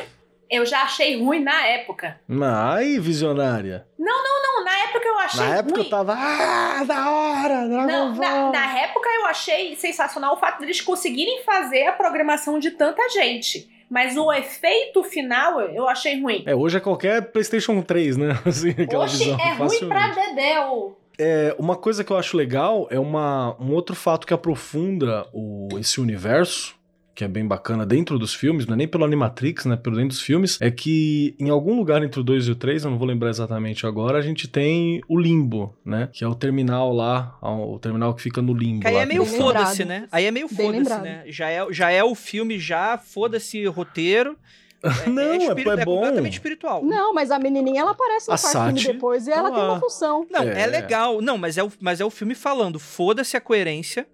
Eu já achei ruim na época. Ai, visionária. Não, na época eu achei Na época ruim. eu tava. Ah, da hora! Dragon Não, na, na época eu achei sensacional o fato deles conseguirem fazer a programação de tanta gente. Mas o efeito final eu achei ruim. É, hoje é qualquer PlayStation 3, né? Assim, Oxe, visão. é ruim pra. Dedéu. É, uma coisa que eu acho legal é uma, um outro fato que aprofunda o, esse universo, que é bem bacana dentro dos filmes, não é nem pelo Animatrix, né? Pelo dentro dos filmes, é que em algum lugar entre o 2 e o 3, eu não vou lembrar exatamente agora, a gente tem o Limbo, né? Que é o terminal lá, o terminal que fica no Limbo. Que aí lá, é meio foda-se, né? Aí é meio foda-se, né? Já é, já é o filme, já foda-se roteiro. Não, é- espiri- é bom. completamente espiritual. Não, mas a menininha ela aparece no A quarto filme depois e tá ela tem lá. uma função. Não, é. É. legal. Não, mas é, o, mas é o filme falando, foda-se a coerência,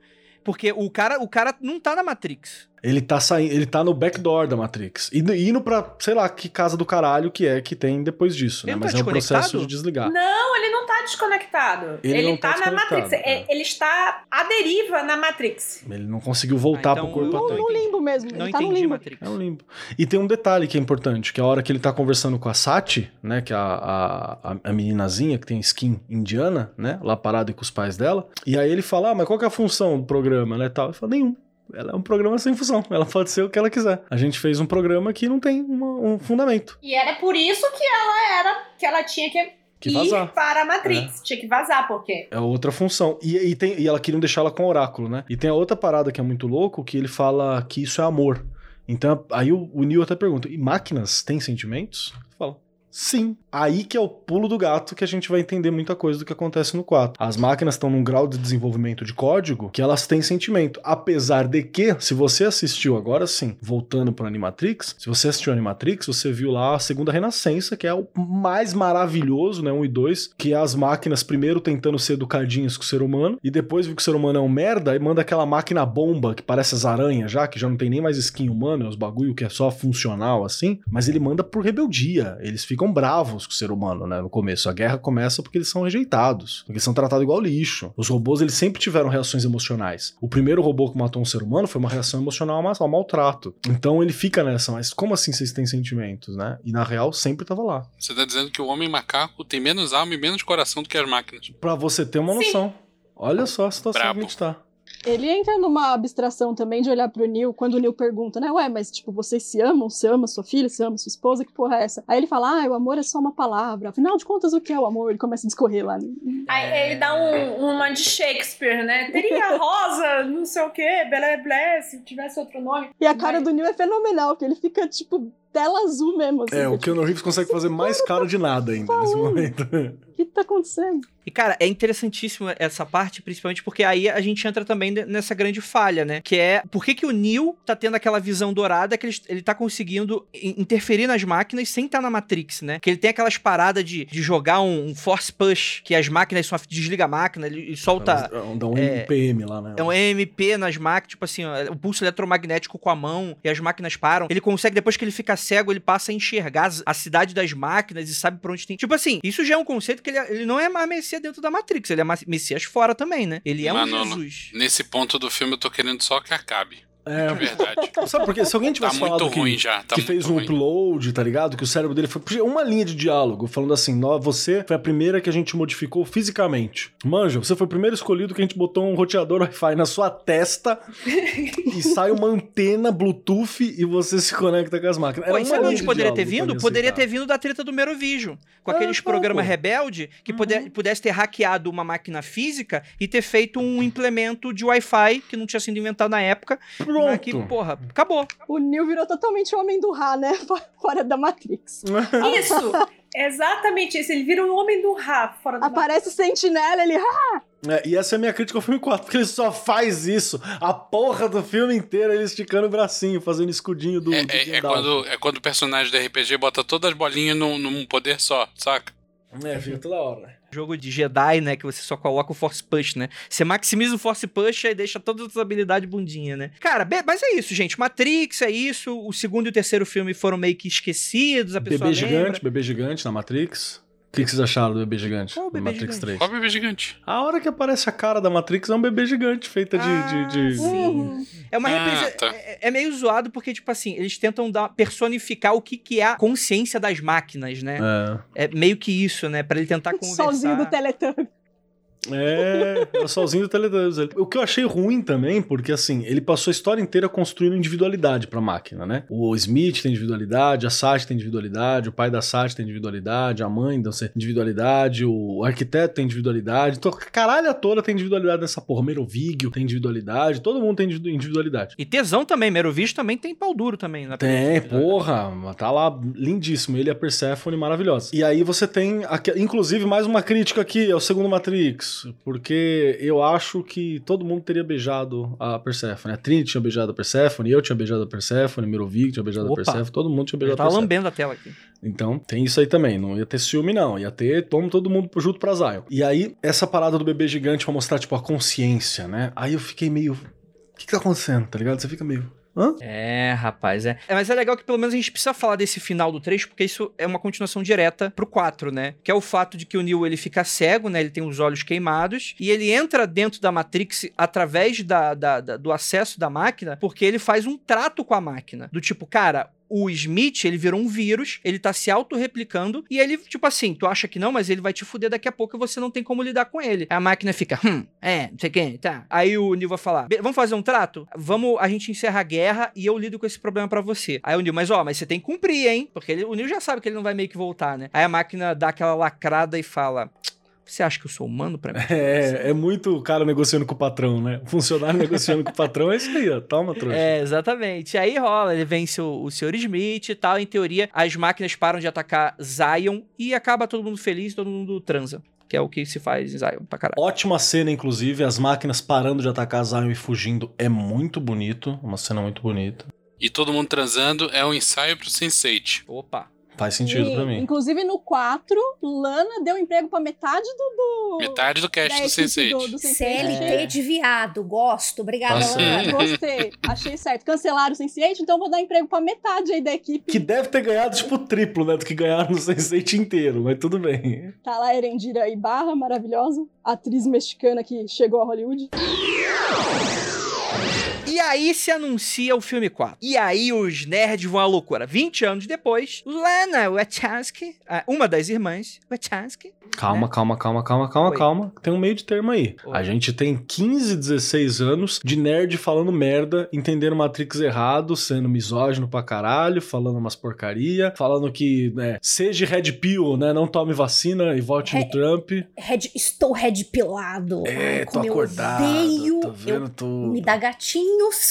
porque o cara, o cara não tá na Matrix. Ele tá saindo, ele tá no backdoor da Matrix. E indo pra, sei lá, que casa do caralho que é que tem depois disso, Ele né? não Mas tá é um processo de desligar. Não, ele não tá desconectado. Ele Ele, não tá tá, na Matrix. é. É, Ele está à deriva na Matrix. Ele não conseguiu voltar Ah, então pro corpo No, até. no limbo mesmo. Não ele tá no limbo. Matrix. É um limbo. E tem um detalhe que é importante, que é a hora que ele tá conversando com a Sati, né, que é a, a, a- a meninazinha que tem skin indiana, né, lá parada com os pais dela, e aí ele fala, ah, mas qual que é a função do programa, né, tal? Ele fala, nenhum. Ela é um programa sem função, ela pode ser o que ela quiser. A gente fez um programa que não tem uma- um fundamento. E era por isso que ela era. que ela tinha que, Que ir vazar. para a Matrix. Tinha que vazar, porque. É outra função. E, e, tem, e ela queria deixar ela com o oráculo, né? E tem a outra parada que é muito louco, que ele fala que isso é amor. Então, aí o, o Neo até pergunta, e máquinas têm sentimentos? Fala, sim. Aí que é o pulo do gato que a gente vai entender muita coisa do que acontece no 4. As máquinas estão num grau de desenvolvimento de código que elas têm sentimento. Apesar de que, se você assistiu agora sim, voltando para Animatrix, se você assistiu Animatrix, você viu lá a segunda renascença, que é o mais maravilhoso, né? 1 e 2, que é as máquinas primeiro tentando ser educadinhas com o ser humano, e depois viu que o ser humano é um merda, e manda aquela máquina bomba que parece as aranhas já, que já não tem nem mais skin humano, é os bagulho que é só funcional assim, mas ele manda por rebeldia. Eles ficam bravos com o ser humano, né? No começo. A guerra começa porque eles são rejeitados, porque eles são tratados igual lixo. Os robôs, eles sempre tiveram reações emocionais. O primeiro robô que matou um ser humano foi uma reação emocional ao ma- ao maltrato. Então ele fica nessa, mas como assim vocês têm sentimentos, né? E na real sempre tava lá. Você tá dizendo que o homem macaco tem menos alma e menos coração do que as máquinas. Pra você ter uma Sim. noção. Olha só a situação Brabo. que a gente tá. Ele entra numa abstração também de olhar pro Neil, quando o Neil pergunta, né? Ué, mas tipo, vocês se amam? Você ama sua filha? Você ama sua esposa? Que porra é essa? Aí ele fala, ah, o amor é só uma palavra. Afinal de contas, o que é o amor? Ele começa a discorrer lá. Aí ele dá um- uma de Shakespeare, né? Teria rosa, não sei o quê, blé blé, se tivesse outro nome. E a cara Vai. do Neil é fenomenal, porque ele fica, tipo, tela azul mesmo. Assim, É, o Keanu Reeves consegue fazer mais cara de nada ainda nesse momento. O que tá acontecendo? E, cara, é interessantíssimo essa parte, principalmente porque aí a gente entra também ne- nessa grande falha, né? Que é por que, que o Neo tá tendo aquela visão dourada que ele, ele tá conseguindo in- interferir nas máquinas sem estar na Matrix, né? Que ele tem aquelas paradas de, de jogar um, um force push, que as máquinas só desliga a máquina, ele, ele solta. Dá um é, MPM lá, né? É um EMP nas máquinas, tipo assim, ó, o pulso eletromagnético com a mão e as máquinas param. Ele consegue, depois que ele fica cego, ele passa a enxergar a cidade das máquinas e sabe pra onde tem. Tipo assim, isso já é um conceito que ele, ele não é mais Messias dentro da Matrix, ele é Messias fora também, né? Ele é um. Jesus. Nesse ponto do filme eu tô querendo só que acabe. É, De verdade. sabe por quê? Se alguém Tá tivesse muito falado que, ruim já. Tá que muito fez um ruim. upload, tá ligado? Que o cérebro dele foi. Uma linha de diálogo, falando assim: "Nó, você foi a primeira que a gente modificou fisicamente. Manja, você foi o primeiro escolhido que a gente botou um roteador Wi-Fi na sua testa e sai uma antena Bluetooth e você se conecta com as máquinas. Pô, Era e uma sabe linha onde de poderia diálogo ter vindo? pra Poderia aceitar. ter vindo da treta do Merovision. Com Ah, aqueles pô, programas pô. rebelde que puder- pudesse ter hackeado uma máquina física e ter feito um implemento de Wi-Fi que não tinha sido inventado na época. Pronto. Mas que, porra, acabou. O Neil virou totalmente o homem do Ra, né? Fora da Matrix. Isso! Exatamente isso. Ele vira um homem do rap fora do Aparece o sentinela, ele. "Ah!" É, e essa é a minha crítica ao filme 4, porque ele só faz isso. A porra do filme inteiro, ele esticando o bracinho, fazendo escudinho do. É, do é- é quando, é quando o personagem do RPG bota todas as bolinhas num, num poder só, saca? É, fica toda hora. Jogo de Jedi, né? Que você só coloca o Force Push, né? Você maximiza o Force Push e deixa todas as habilidades bundinha, né? Cara, mas é isso, gente. Matrix é isso. O segundo e o terceiro filme foram meio que esquecidos. A pessoa Bebê lembra. gigante, bebê gigante na Matrix. O que, que vocês acharam do bebê gigante? Qual o do bebê Matrix gigante? 3. Qual bebê gigante? A hora que aparece a cara da Matrix é um bebê gigante feita de. Ah, de, de- sim. Uhum. É uma Ah, represa- tá. é, é meio zoado porque, tipo assim, eles tentam dar, personificar o que, que é a consciência das máquinas, né? É. É meio que isso, né? Pra ele tentar conversar. Sozinho do Teletubbies. É, é o sozinho do Teletubbies. Ele- O que eu achei ruim também, porque assim, ele passou a história inteira construindo individualidade pra máquina, né? O Smith tem individualidade, a Sati tem individualidade, o pai da Sati tem individualidade, a mãe tem individualidade, o arquiteto tem individualidade. Então, a caralha toda tem individualidade nessa porra. O Merovigio tem individualidade, todo mundo tem individu- individualidade. E tesão também, Merovisto também tem pau duro também. Na Tem, porra, tá lá lindíssimo. Ele a Persephone maravilhosa. E aí você tem, inclusive, mais uma crítica aqui ao segundo Matrix, porque eu acho que todo mundo teria beijado a Persephone. A Trinity tinha beijado a Persephone, eu tinha beijado a Persephone, Mirovic tinha beijado Opa. a Persephone, todo mundo tinha beijado a tava Persephone. lambendo a tela aqui. Então, tem isso aí também. Não ia ter ciúme, não. Ia ter todo, todo mundo junto pra Zion. E aí, essa parada do bebê gigante pra mostrar, tipo, a consciência, né? Aí eu fiquei meio. O que, que tá acontecendo, tá ligado? Você fica meio. Hã? É, rapaz, é. é. Mas é legal que pelo menos a gente precisa falar desse final do 3, porque isso é uma continuação direta pro 4, né? Que é o fato de que o Neo ele fica cego, né? Ele tem os olhos queimados, e ele entra dentro da Matrix através da, da- da- do acesso da máquina, porque ele faz um trato com a máquina. Do tipo, cara. O Smith, ele virou um vírus, ele tá se autorreplicando, e ele, tipo assim, tu acha que não, mas ele vai te fuder daqui a pouco e você não tem como lidar com ele. A máquina fica, hum, é, não sei quem, tá. Aí o Neo vai falar, "Be- vamos fazer um trato? Vamos, a gente encerra a guerra e eu lido com esse problema pra você. Aí o Neo, mas ó, mas você tem que cumprir, hein? Porque ele- o Neo já sabe que ele não vai meio que voltar, né? Aí a máquina dá aquela lacrada e fala, você acha que eu sou humano pra mim? É, é muito o cara negociando com o patrão, né? O funcionário negociando com o patrão é isso aí, ó. Toma, trouxa. É, exatamente. Aí rola, ele vence o, o Sr. Smith e tal. Em teoria, as máquinas param de atacar Zion e acaba todo mundo feliz, todo mundo transa. Que é o que se faz em Zion pra caralho. Ótima cena, inclusive, as máquinas parando de atacar Zion e fugindo é muito bonito. Uma cena muito bonita. E todo mundo transando é um ensaio pro Sense8. Opa. Faz sentido E, pra mim. Inclusive no 4, Lana deu emprego pra metade do. do Metade do cast do Sense8. do, do Sense8. CLT de viado, gosto. Obrigada, Tá Lana. É, gostei, achei certo. Cancelaram o Sense8, então vou dar emprego pra metade aí da equipe. Que deve ter ganhado, tipo, o triplo, né? Do que ganharam no Sense8 inteiro, mas tudo bem. Tá lá a Erendira Ibarra, maravilhosa, atriz mexicana que chegou a Hollywood. E aí se anuncia o filme 4. E aí os nerds vão à loucura. 20 anos depois, Lana Wachowski, uma das irmãs Wachowski, Calma, Né? calma, calma, calma, calma, Oi. calma. Tem um meio de termo aí. Oi. A gente tem 15, 16 anos de nerd falando merda, entendendo Matrix errado, sendo misógino pra caralho, falando umas porcaria, falando que, né, seja red pill, né, não tome vacina e vote É, no Trump. Red- estou red pilado. É, tô eu acordado, odeio. tô vendo eu, tudo. me dá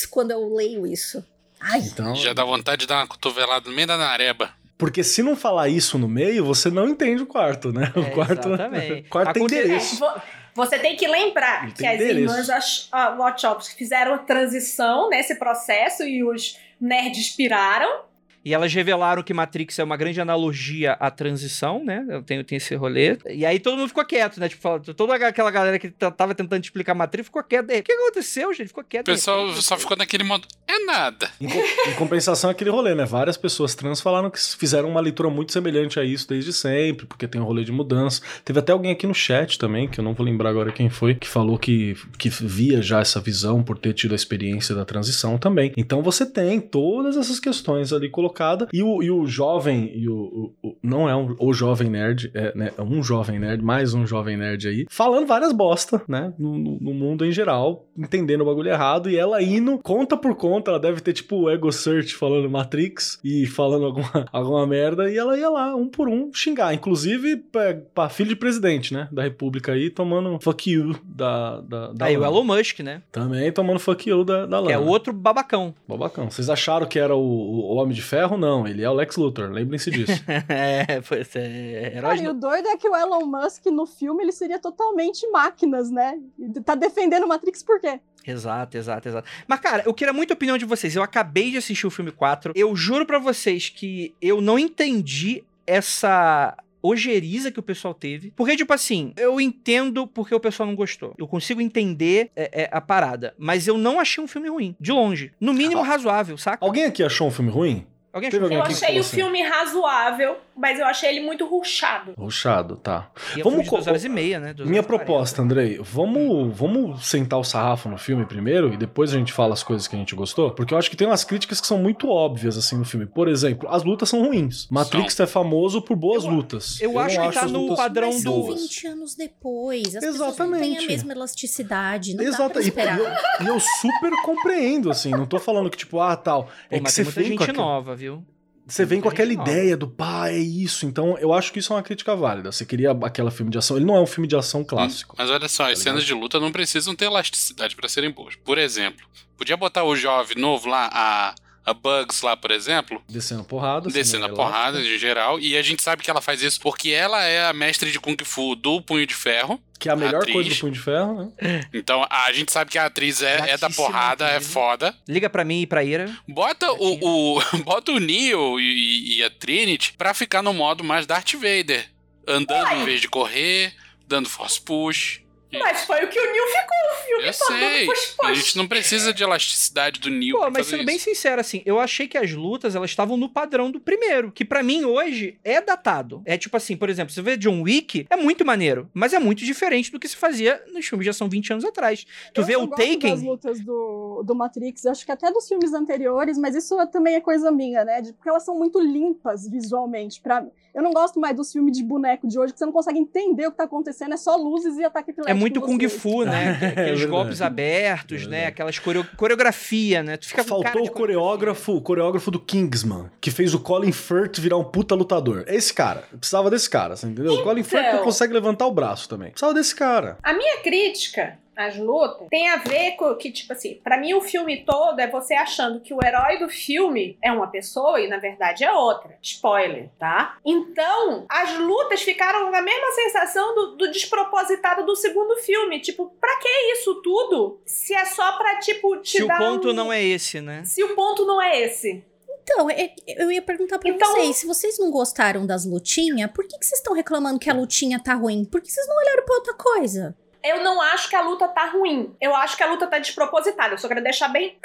quando eu leio isso. Ai, Então, Já dá vontade de dar uma cotovelada no meio da nareba. porque se não falar isso no meio, você não entende o quarto, né? O É, quarto, exatamente. o quarto tem endereço. Vo- Você tem que lembrar Ele que tem as endereço. irmãs ah, Wachowski fizeram a transição nesse processo e os nerds piraram. E elas revelaram que Matrix é uma grande analogia à transição, né? Eu tenho, tenho esse rolê. E aí todo mundo ficou quieto, né? Tipo, toda aquela galera que tava tentando explicar Matrix ficou quieta. O que aconteceu, gente? Ficou O quieto. pessoal de repente. só ficou naquele modo. É nada. Em, co- em compensação, é aquele rolê, né? Várias pessoas trans falaram que fizeram uma leitura muito semelhante a isso desde sempre, porque tem um rolê de mudança. Teve até alguém aqui no chat também, que eu não vou lembrar agora quem foi, que falou que, que via já essa visão por ter tido a experiência da transição também. Então você tem todas essas questões ali colocadas, e o, e o jovem, e o, o- o- não é um, o jovem nerd, é, né, é um jovem nerd, mais um jovem nerd aí, falando várias bosta, né? No, no- no mundo em geral, entendendo o bagulho errado, e ela indo conta por conta, ela deve ter tipo o Ego Search falando Matrix e falando alguma, alguma merda, e ela ia lá, um por um, xingar. Inclusive, pra, pra filho de presidente, né? Da República aí, tomando fuck you da. da, da Aí o Lana. Elon Musk, né? Também tomando fuck you da, da Que é Lana. outro babacão. Babacão. Vocês acharam que era o, o Homem de Ferro? Não, ele é o Lex Luthor, lembrem-se disso. é, pois é. Heróis Cara, e o doido é que o Elon Musk no filme ele seria totalmente máquinas, né? Tá defendendo Matrix por quê? Exato, exato, exato. Mas, cara, eu queria muito a opinião de vocês. Eu acabei de assistir o filme 4. Eu juro pra vocês que eu não entendi essa ojeriza que o pessoal teve. Porque, tipo assim, eu entendo porque o pessoal não gostou. Eu consigo entender é, é, a parada. Mas eu não achei um filme ruim. De longe. No mínimo razoável, saca? Alguém aqui achou um filme ruim? Alguém Teve achou Eu achei o assim? filme razoável, mas eu achei ele muito ruchado. Ruxado, tá. E Vamos duas horas e meia, né? Duas Minha proposta, Andrei, vamos, vamos sentar o sarrafo no filme primeiro e depois a gente fala as coisas que a gente gostou? Porque eu acho que tem umas críticas que são muito óbvias, assim, no filme. Por exemplo, as lutas são ruins. Matrix é famoso por boas lutas. eu acho não que tá as no padrão Mas boas. 20 anos depois. As pessoas não têm Exatamente. a mesma elasticidade. Não dá Exato, pra e, esperar. e eu, e eu super compreendo, assim, não tô falando que, tipo, ah, tal. Pô, É que mas você tem muita com gente nova, viu? Você vem com aquela ideia do pá, é isso. Então, eu acho que isso é uma crítica válida. Você queria aquela filme de ação. Ele não é um filme de ação clássico. Mas olha só, as Tá cenas ligado? de luta não precisam ter elasticidade pra serem boas. Por exemplo, podia botar o jovem novo lá, a, a Bugs lá, por exemplo, Descendo porrada. assim, descendo a né, porrada elástica, de geral, e a gente sabe que ela faz isso porque ela é a mestre de Kung Fu do Punho de Ferro. Que é a melhor atriz. coisa do Punho de Ferro, né? Então a gente sabe que a atriz é, é da porrada, é inclusive. foda. Liga pra mim e pra Ira. Bota o, o, bota o Neo e, e a Trinity pra ficar no modo mais Darth Vader. Andando em vez de correr, dando force push. Mas foi o que o Neil ficou o filme Eu todo. sei. A gente não precisa de elasticidade do Neo Pô, pra mas fazer sendo bem isso. sincero, assim, eu achei que as lutas, elas estavam no padrão do primeiro, que pra mim hoje é datado. É tipo assim, por exemplo, você vê John Wick, é muito maneiro, mas é muito diferente do que se fazia nos filmes já são 20 anos atrás. Tu Eu- vê eu o gosto das Taken, lutas do, do Matrix, acho que até dos filmes anteriores, mas isso também é coisa minha, né? De- Porque elas são muito limpas visualmente. Pra, eu não gosto mais dos filmes de boneco de hoje, que você não consegue entender o que tá acontecendo, é só luzes e ataque é muito Kung. Fu, né? É Aqueles verdade. golpes abertos, É né? Aquelas coreo- coreografia, né? Tu fica Faltou o coreógrafo, o coreógrafo do Kingsman, que fez o Colin Firth virar um puta lutador. Esse cara. Precisava desse cara, você entendeu? O Colin Firth não consegue levantar o braço também. Precisava desse cara. A minha crítica às lutas tem a ver com que, tipo assim, pra mim o filme todo é você achando que o herói do filme é uma pessoa e na verdade é outra. Spoiler, tá? Então, as lutas ficaram na mesma sensação do, do despropositado do segundo filme. Tipo, pra que isso tudo? Se é só pra, tipo, te Se o dar. ponto um- não é esse, né? Se o ponto não é esse. Então, é- eu ia perguntar pra Então- vocês, se vocês não gostaram das lutinhas, por que, que vocês estão reclamando que a lutinha tá ruim? Por que vocês não olharam pra outra coisa? Eu não acho que a luta tá ruim. Eu acho que a luta tá despropositada. Eu só quero deixar bem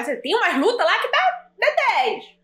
dizer, tem umas lutas lá que dá, dá 10.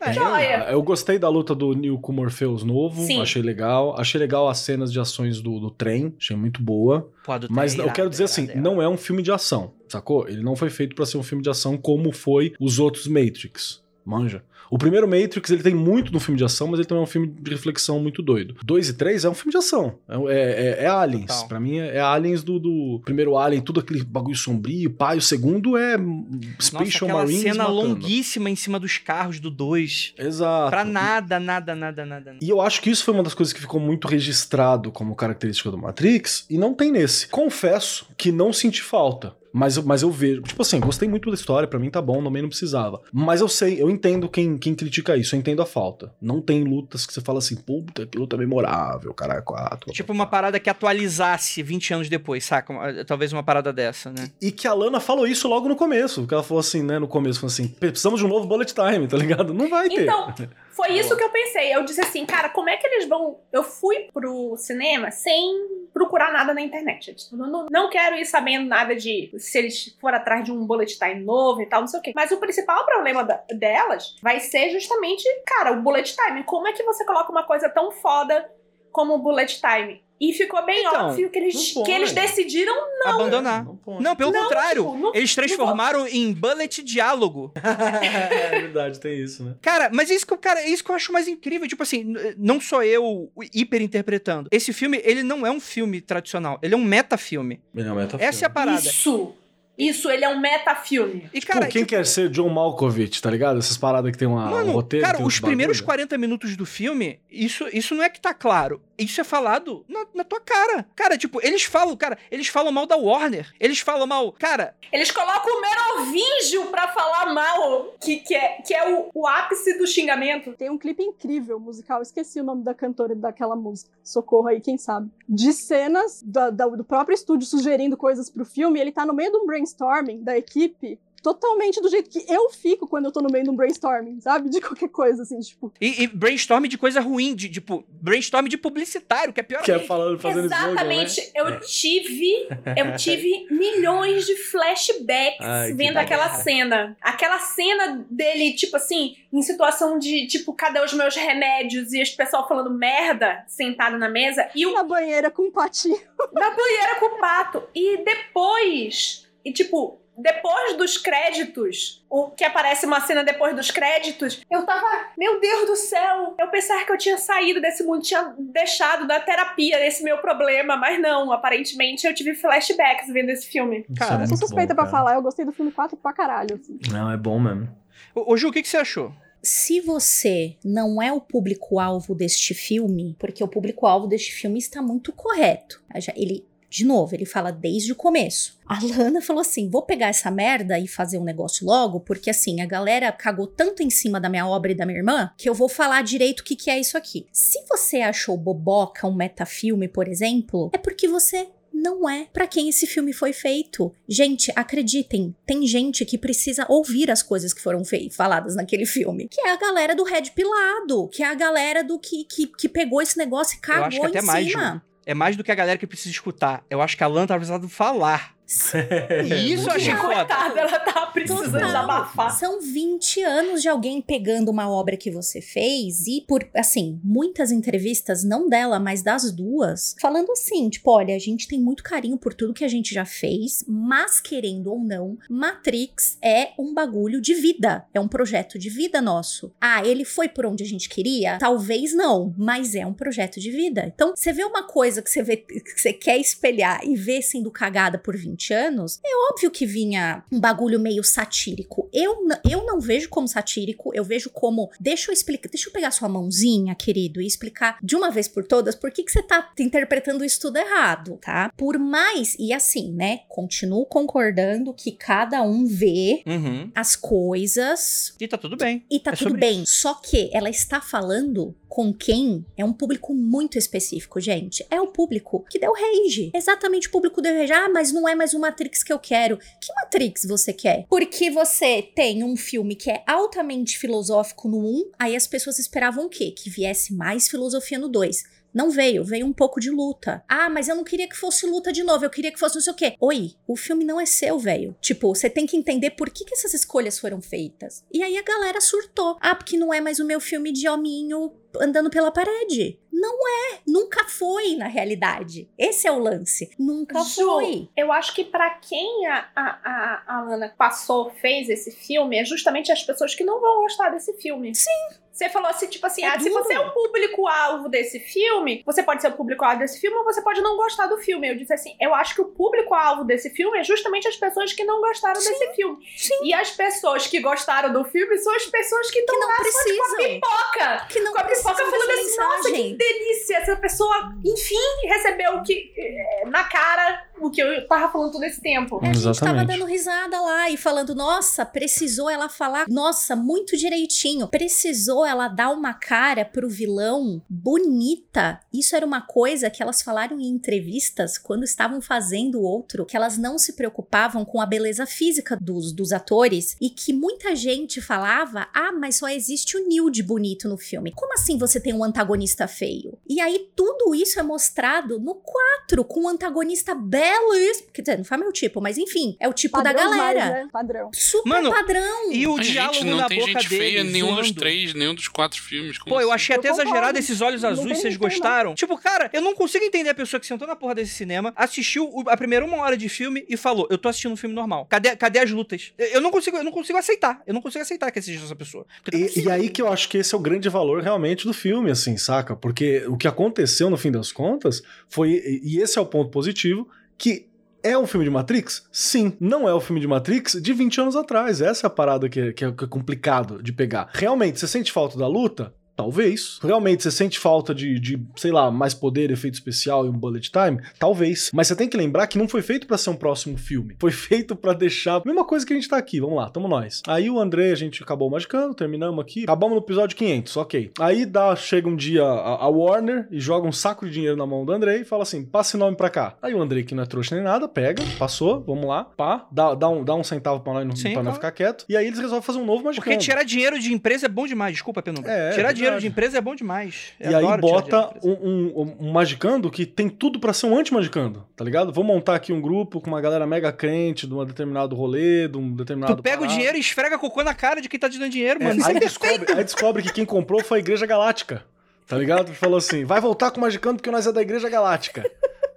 É, Joia. Eu gostei da luta do Neo com o Morpheus novo. Sim. Achei legal. Achei legal as cenas de ações do, do trem. Achei muito boa. Pô, do Mas trem eu quero irado, dizer assim, irado, não é um filme de ação, sacou? Ele não foi feito pra ser um filme de ação como foi os outros Matrix. Manja. O primeiro Matrix, ele tem muito no filme de ação, mas ele também é um filme de reflexão muito doido. Dois e três é um filme de ação. É, é- é Aliens. Total. Pra mim, é, é Aliens do, do primeiro Alien, tudo aquele bagulho sombrio, pai. O segundo é Nossa, Spatial aquela Marines cena matando. longuíssima em cima dos carros do 2. Exato. Pra nada, nada, nada, nada. nada. E eu acho que isso foi uma das coisas que ficou muito registrado como característica do Matrix, e não tem nesse. Confesso que não senti falta. Mas, eu- mas eu vejo. Tipo assim, gostei muito da história, pra mim tá bom, também não precisava. Mas eu sei, eu entendo quem, quem critica isso, eu entendo a falta. Não tem lutas que você fala assim, puta, que luta memorável, caralho, quatro. Tipo uma parada que atualizasse 20 anos depois, saca? Talvez uma parada dessa, né? E que a Lana falou isso logo no começo. Que ela falou assim, né, no começo, falou assim: precisamos de um novo bullet time, tá ligado? Não vai ter. Então, foi isso que eu pensei. Eu disse assim, cara, como é que eles vão. Eu fui pro cinema sem procurar nada na internet. Eu não, não, não quero ir sabendo nada de se eles for atrás de um bullet time novo e tal, não sei o quê. Mas o principal problema da- delas vai ser justamente, cara, o bullet time. Como é que você coloca uma coisa tão foda como o bullet time? E ficou bem Então, óbvio que eles, não que eles decidiram Abandonar. Não. Não, pelo Não, contrário. tipo, não- eles transformaram em bullet diálogo. é verdade, tem isso, né? Cara, mas é isso que, eu- cara, isso que eu acho mais incrível. Tipo assim, não sou eu hiperinterpretando. Esse filme, ele não é um filme tradicional. Ele é um metafilme. Ele é um metafilme. Essa é a parada. Isso! Isso, ele é um metafilme. E, Tipo, cara, quem tipo, quer ser John Malkovich, tá ligado? Essas paradas que tem uma, um Mano, roteiro. cara, tem os primeiros bagulho. 40 minutos do filme, isso, isso não é que tá claro. Isso é falado na, na tua cara. Cara, tipo, eles falam, cara, eles falam mal da Warner. Eles falam mal. Cara, Eles colocam o Merovingio pra falar mal, que, que é, que é o, o ápice do xingamento. Tem um clipe incrível musical, esqueci o nome da cantora daquela música. Socorro aí, quem sabe. De cenas da- do próprio estúdio sugerindo coisas pro filme, e ele tá no meio de um brainstorming da equipe. Totalmente do jeito que eu fico quando eu tô no meio de um brainstorming, sabe? De qualquer coisa, assim, tipo. E, e brainstorm de coisa ruim, de tipo, brainstorm de publicitário, que é pior Que é falando, fazendo slogan, né? Exatamente. Eu tive, eu tive milhões de flashbacks Ai, vendo aquela cena. Aquela cena dele, tipo assim, em situação de, tipo, cadê os meus remédios? E as pessoal falando merda, sentado na mesa. E o Na banheira com um patinho. na banheira com o pato. E depois, e tipo, depois dos créditos, o que aparece uma cena depois dos créditos, eu tava, meu Deus do céu, eu pensava que eu tinha saído desse mundo, tinha deixado da terapia desse meu problema, mas não, aparentemente eu tive flashbacks vendo esse filme. Cara, é Eu sou suspeita bom, pra falar, eu gostei do filme 4 pra caralho. Assim. Não, é bom mesmo. Ô, ô, Ju, o que, que você achou? Se você não é o público-alvo deste filme, porque o público-alvo deste filme está muito correto. Ele, de novo, ele fala desde o começo. A Lana falou assim: vou pegar essa merda e fazer um negócio logo, porque assim, a galera cagou tanto em cima da minha obra e da minha irmã que eu vou falar direito o que, que é isso aqui. Se você achou boboca um metafilme, por exemplo, é porque você não é pra quem esse filme foi feito. Gente, acreditem, tem gente que precisa ouvir as coisas que foram faladas naquele filme. Que é a galera do Red Pilado, que é a galera do que, que, que pegou esse negócio e cagou em mais, cima. É mais do que a galera que precisa escutar. Eu acho que a Lana tava precisando falar. E isso eu achei. Coitada, ela tava precisando Total. desabafar. São 20 anos de alguém pegando uma obra que você fez e por, assim, muitas entrevistas, não dela, mas das duas, falando assim, tipo, olha, a gente tem muito carinho por tudo que a gente já fez, mas querendo ou não, Matrix é um bagulho de vida, é um projeto de vida nosso. Ah, ele foi por onde a gente queria? Talvez não, mas é um projeto de vida. Então, você vê uma coisa que você vê que você quer espelhar e vê sendo cagada por 20 anos, é óbvio que vinha um bagulho meio satírico. Eu, eu não vejo como satírico, eu vejo como. Deixa eu explicar, deixa eu pegar sua mãozinha, querido, e explicar de uma vez por todas por que, que você tá interpretando isso tudo errado, tá? Por mais. E assim, né? Continuo concordando que cada um vê Uhum. as coisas E tá tudo bem. e tá É tudo bem. Só que ela está falando com quem é um público muito específico, gente. É o público que deu rage. Exatamente o público deu rage. Ah, mas não é mais o Matrix que eu quero. Que Matrix você quer? Porque você tem um filme que é altamente filosófico no 1, aí as pessoas esperavam o quê? Que viesse mais filosofia no 2. Não veio, veio um pouco de luta. Ah, mas eu não queria que fosse luta de novo, eu queria que fosse não sei o quê. Oi, o filme não é seu, velho. Tipo, você tem que entender por que, que essas escolhas foram feitas. E aí a galera surtou. Ah, porque não é mais o meu filme de hominho andando pela parede. Não é, nunca foi na realidade. Esse é o lance. Nunca Ju, foi. eu acho que pra quem a, a, a, a Ana passou, fez esse filme, é justamente as pessoas que não vão gostar desse filme. Sim. Você falou assim, tipo assim, É ah, se você é o público-alvo desse filme, você pode ser o público-alvo desse filme ou você pode não gostar do filme. Eu disse assim, eu acho que o público-alvo desse filme é justamente as pessoas que não gostaram desse filme. sim. E as pessoas que gostaram do filme são as pessoas que estão lá só de precisam. pipoca. Que não Com a pipoca precisam falando dessa assim, nossa, que mensagem. delícia! Essa pessoa, enfim, recebeu o que é, na cara o que eu tava falando todo esse tempo. É, A gente tava Exatamente. dando risada lá e falando, nossa, precisou ela falar, nossa, muito direitinho. Precisou ela dar uma cara pro vilão bonita. Isso era uma coisa que elas falaram em entrevistas quando estavam fazendo o outro, que elas não se preocupavam com a beleza física dos, dos atores e que muita gente falava, ah, mas só existe o Neil de bonito no filme. Como assim você tem um antagonista feio? E aí tudo isso é mostrado no 4, com um antagonista belíssimo. Quer dizer, não foi meu tipo, mas enfim, é o tipo da Padrão galera. demais, né? Padrão. Super Mano, padrão. E o A diálogo gente não na tem boca gente dele. feia em nenhum dos três, nenhum dos quatro filmes. Como Pô, eu assim? achei Eu até concordo. exagerado esses olhos Não azuis, vocês ninguém, não. gostaram? Tipo, cara, eu não consigo entender a pessoa que sentou na porra desse cinema, assistiu a primeira uma hora de filme e falou: Eu tô assistindo um filme normal. Cadê, cadê as lutas? Eu não consigo, eu não consigo aceitar. Eu não consigo aceitar que seja essa pessoa. E, e aí que eu acho que esse é o grande valor realmente do filme, assim, saca? Porque o que aconteceu no fim das contas foi, e esse é o ponto positivo, que é um filme de Matrix? Sim. Não é o filme de Matrix de 20 anos atrás. Essa é a parada que é, que é- que é complicado de pegar. Realmente, você sente falta da luta? Talvez. Realmente, você sente falta de, de, sei lá, mais poder, efeito especial e um bullet time? Talvez. Mas você tem que lembrar que não foi feito pra ser um próximo filme. Foi feito pra deixar. Mesma coisa que a gente tá aqui, vamos lá, tamo nós. Aí o André, a gente acabou magicando, terminamos aqui. Acabamos no episódio 500, ok. Aí dá, chega um dia a, a Warner e joga um saco de dinheiro na mão do André e fala assim: passe nome pra cá. Aí o André, que não é trouxa nem nada, pega, passou, vamos lá, pá, dá, dá, um, dá um centavo pra nós não, Sim, pra não claro. ficar quieto. E aí eles resolvem fazer um novo magicando. Porque tirar dinheiro de empresa é bom demais, desculpa, Penumbra. É, é tirar dinheiro de empresa é bom demais. Eu E aí bota um, um, um magicando que tem tudo pra ser um anti-magicando, tá ligado? Vou montar aqui um grupo com uma galera mega crente de um determinado rolê, de um determinado. Tu pega o parada. dinheiro e esfrega cocô na cara de quem tá te dando dinheiro, É, mano. Isso aí, é descobre, aí descobre que quem comprou foi a Igreja Galáctica, tá ligado? Falou assim: vai voltar com o magicando porque nós é da Igreja Galáctica.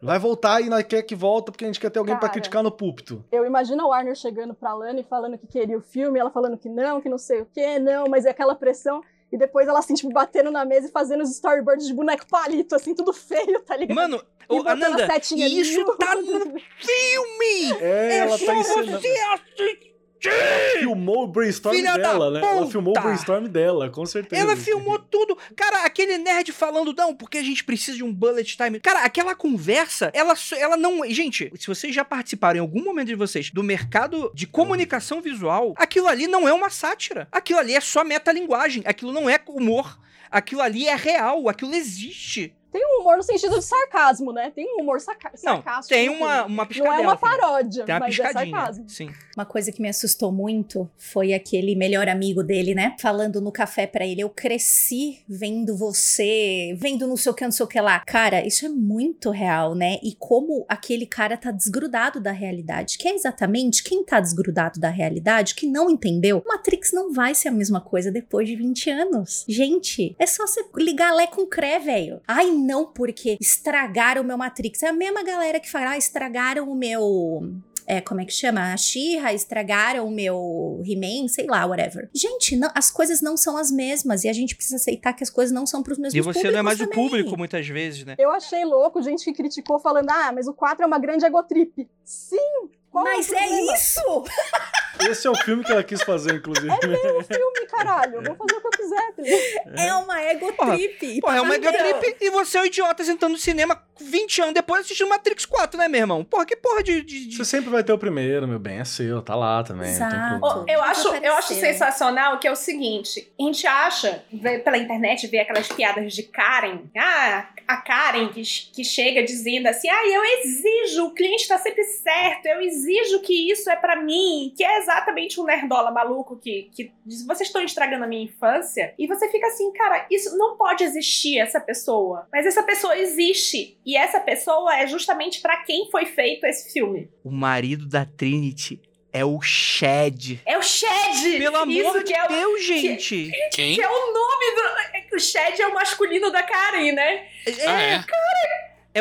Vai voltar e nós quer que volta porque a gente quer ter alguém pra Cara. criticar no púlpito. Eu imagino a Warner chegando pra Lana e falando que queria o filme, ela falando que não, que não sei o que, não, mas é aquela pressão. E depois ela, assim, tipo, batendo na mesa e fazendo os storyboards de boneco palito, assim, tudo feio, tá ligado? Mano, E ô, Ananda, setinha ali. isso tá no filme! É, ela só tá ensinando. você assistir! Filmou o brainstorm Filha dela, né? Ela puta! filmou o brainstorm dela, com certeza. Ela filmou tudo. Cara, aquele nerd falando, não, porque a gente precisa de um bullet time. Cara, aquela conversa, ela, ela não. Gente, se vocês já participaram em algum momento de vocês do mercado de comunicação visual, aquilo ali não é uma sátira. Aquilo ali é só metalinguagem. Aquilo não é humor. Aquilo ali é real. Aquilo existe. Tem um humor no sentido de sarcasmo, né? Tem um humor saca Não, sarcástico. tem no uma, uma Não piscadela. é uma paródia, Tem uma mas é piscadinha. sarcasmo. Sim. Uma coisa que me assustou muito foi aquele melhor amigo dele, né? Falando no café pra ele: Eu cresci vendo você, vendo não sei o que, não sei o que lá. Cara, isso é muito real, né? E como aquele cara tá desgrudado da realidade. Que é exatamente quem tá desgrudado da realidade, que não entendeu. Matrix não vai ser a mesma coisa depois de 20 anos. Gente, é só você ligar Lé com Cré, velho. Ai, não, porque estragaram o meu Matrix. É a mesma galera que fala: ah, estragaram o meu é, como é que chama? A She-Ra, estragaram o meu He-Man, sei lá, whatever. Gente, não- as coisas não são as mesmas e a gente precisa aceitar que as coisas não são pros mesmos E você não é mais o públicos público, também. muitas vezes, né? Eu achei louco gente que criticou falando, ah, mas o 4 é uma grande egotrip. Sim! Qual Mas é, o é isso! Esse é o filme que ela quis fazer, inclusive. É meu filme, caralho. Eu vou fazer o que eu quiser. tá? É uma ego Porra, trip. E Porra, é uma tá trip e você é um idiota sentando no cinema 20 anos depois assistindo Matrix 4, né, meu irmão? Porra, que porra de. de- de- Você sempre vai ter o primeiro, meu bem, é seu, tá lá também. Exato. Oh, eu, acho, eu acho apareceu. sensacional que é o seguinte: a gente acha, vê pela internet, vê aquelas piadas de Karen. Ah, a Karen que, que chega dizendo assim: ah, eu exijo, o cliente tá sempre certo, eu exijo que isso é pra mim, que é exatamente um nerdola maluco que, que diz: vocês estão estragando a minha infância. E você fica assim, cara, isso não pode existir, essa pessoa. Mas essa pessoa existe. E essa pessoa é justamente pra quem foi feito esse filme. O marido da Trinity é o Shed. É o Shed! Pelo amor Isso de que é o Deus, gente. Quem? Que é o nome do. é que O Shed é o masculino da Karen, né? Ah, é? É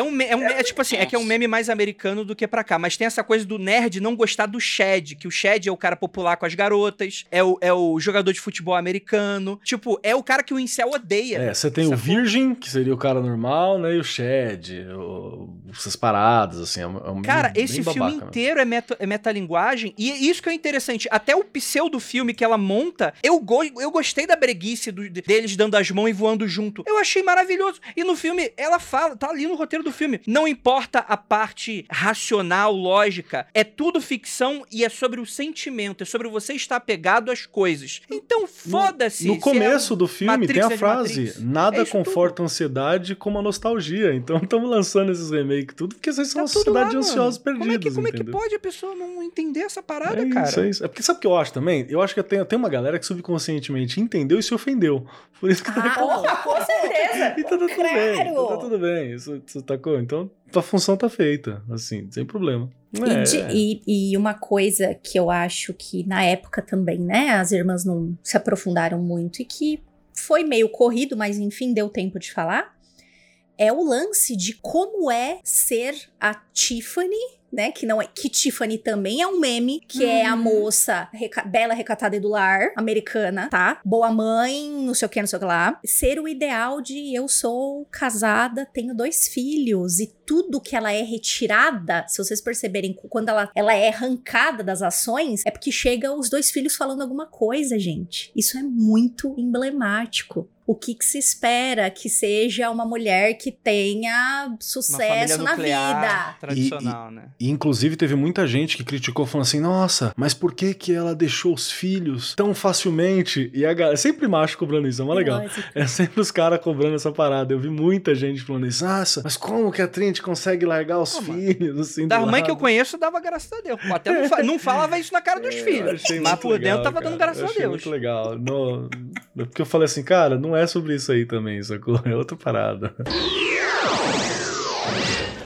um, me- é um me- é tipo assim, é que é um meme mais americano do que pra cá, mas tem essa coisa do nerd não gostar do Shed, que o Shed é o cara popular com as garotas, é o, é o jogador de futebol americano, tipo, é o cara que o incel odeia. É, você tem o? Virgin, que seria o cara normal, né? E o Shed, o- essas paradas, assim. É um, é um Cara, bem- esse bem filme babaca, né? inteiro é, meta, é metalinguagem, e isso que é interessante. Até o pseudo filme que ela monta, eu, go eu gostei da breguice do- deles dando as mãos e voando junto. Eu achei maravilhoso. E no filme, ela fala, tá ali no roteiro do filme. Não importa a parte racional, lógica, é tudo ficção e é sobre o sentimento, é sobre você estar apegado às coisas. Então, foda-se. No é começo um do filme Matrix tem a é frase: Matrix. nada É conforta a ansiedade como a nostalgia. Então estamos lançando esses remakes tudo porque vocês são Tá uma sociedade lá, de ansiosos perdidos. Como é que, como é que pode a pessoa não entender essa parada, é cara? Isso, é isso. É porque sabe o que eu acho também? Eu acho que tem, tem uma galera que subconscientemente entendeu e se ofendeu. Por isso que tá Ah, Porra, com certeza! E tá tudo bem, claro. tá tudo bem. Isso, isso tacou? Então, a função tá feita, assim, sem problema. E, É. de- e- e uma coisa que eu acho que na época também, né, as irmãs não se aprofundaram muito e que foi meio corrido, mas enfim, deu tempo de falar, é o lance de como é ser a Tiffany, né, que não é que Tiffany também é um meme, que é a moça reca- bela recatada e do lar, americana, tá? Boa mãe, não sei o que, não sei o que lá. Ser o ideal de eu sou casada, tenho dois filhos e tudo que ela é retirada, se vocês perceberem, quando ela, ela é arrancada das ações, é porque chega os dois filhos falando alguma coisa, gente. Isso é muito emblemático. O que, que se espera que seja uma mulher que tenha Uma sucesso na vida. tradicional, né? E inclusive teve muita gente que criticou falando assim: "Nossa, mas por que que ela deixou os filhos tão facilmente?" E a galera, sempre macho cobrando isso, é mó legal. Lógico. É sempre os caras cobrando essa parada. Eu vi muita gente falando isso. Nossa, mas como que a Trinity consegue largar os filhos assim Da mãe que eu conheço, dava graças a Deus. Até não, fa- não falava isso na cara dos É, filhos. Mas por dentro legal, tava dando cara. graças Eu a Deus. muito legal. No... é Porque eu falei assim, cara, não é sobre isso aí também, sacou? É outra parada.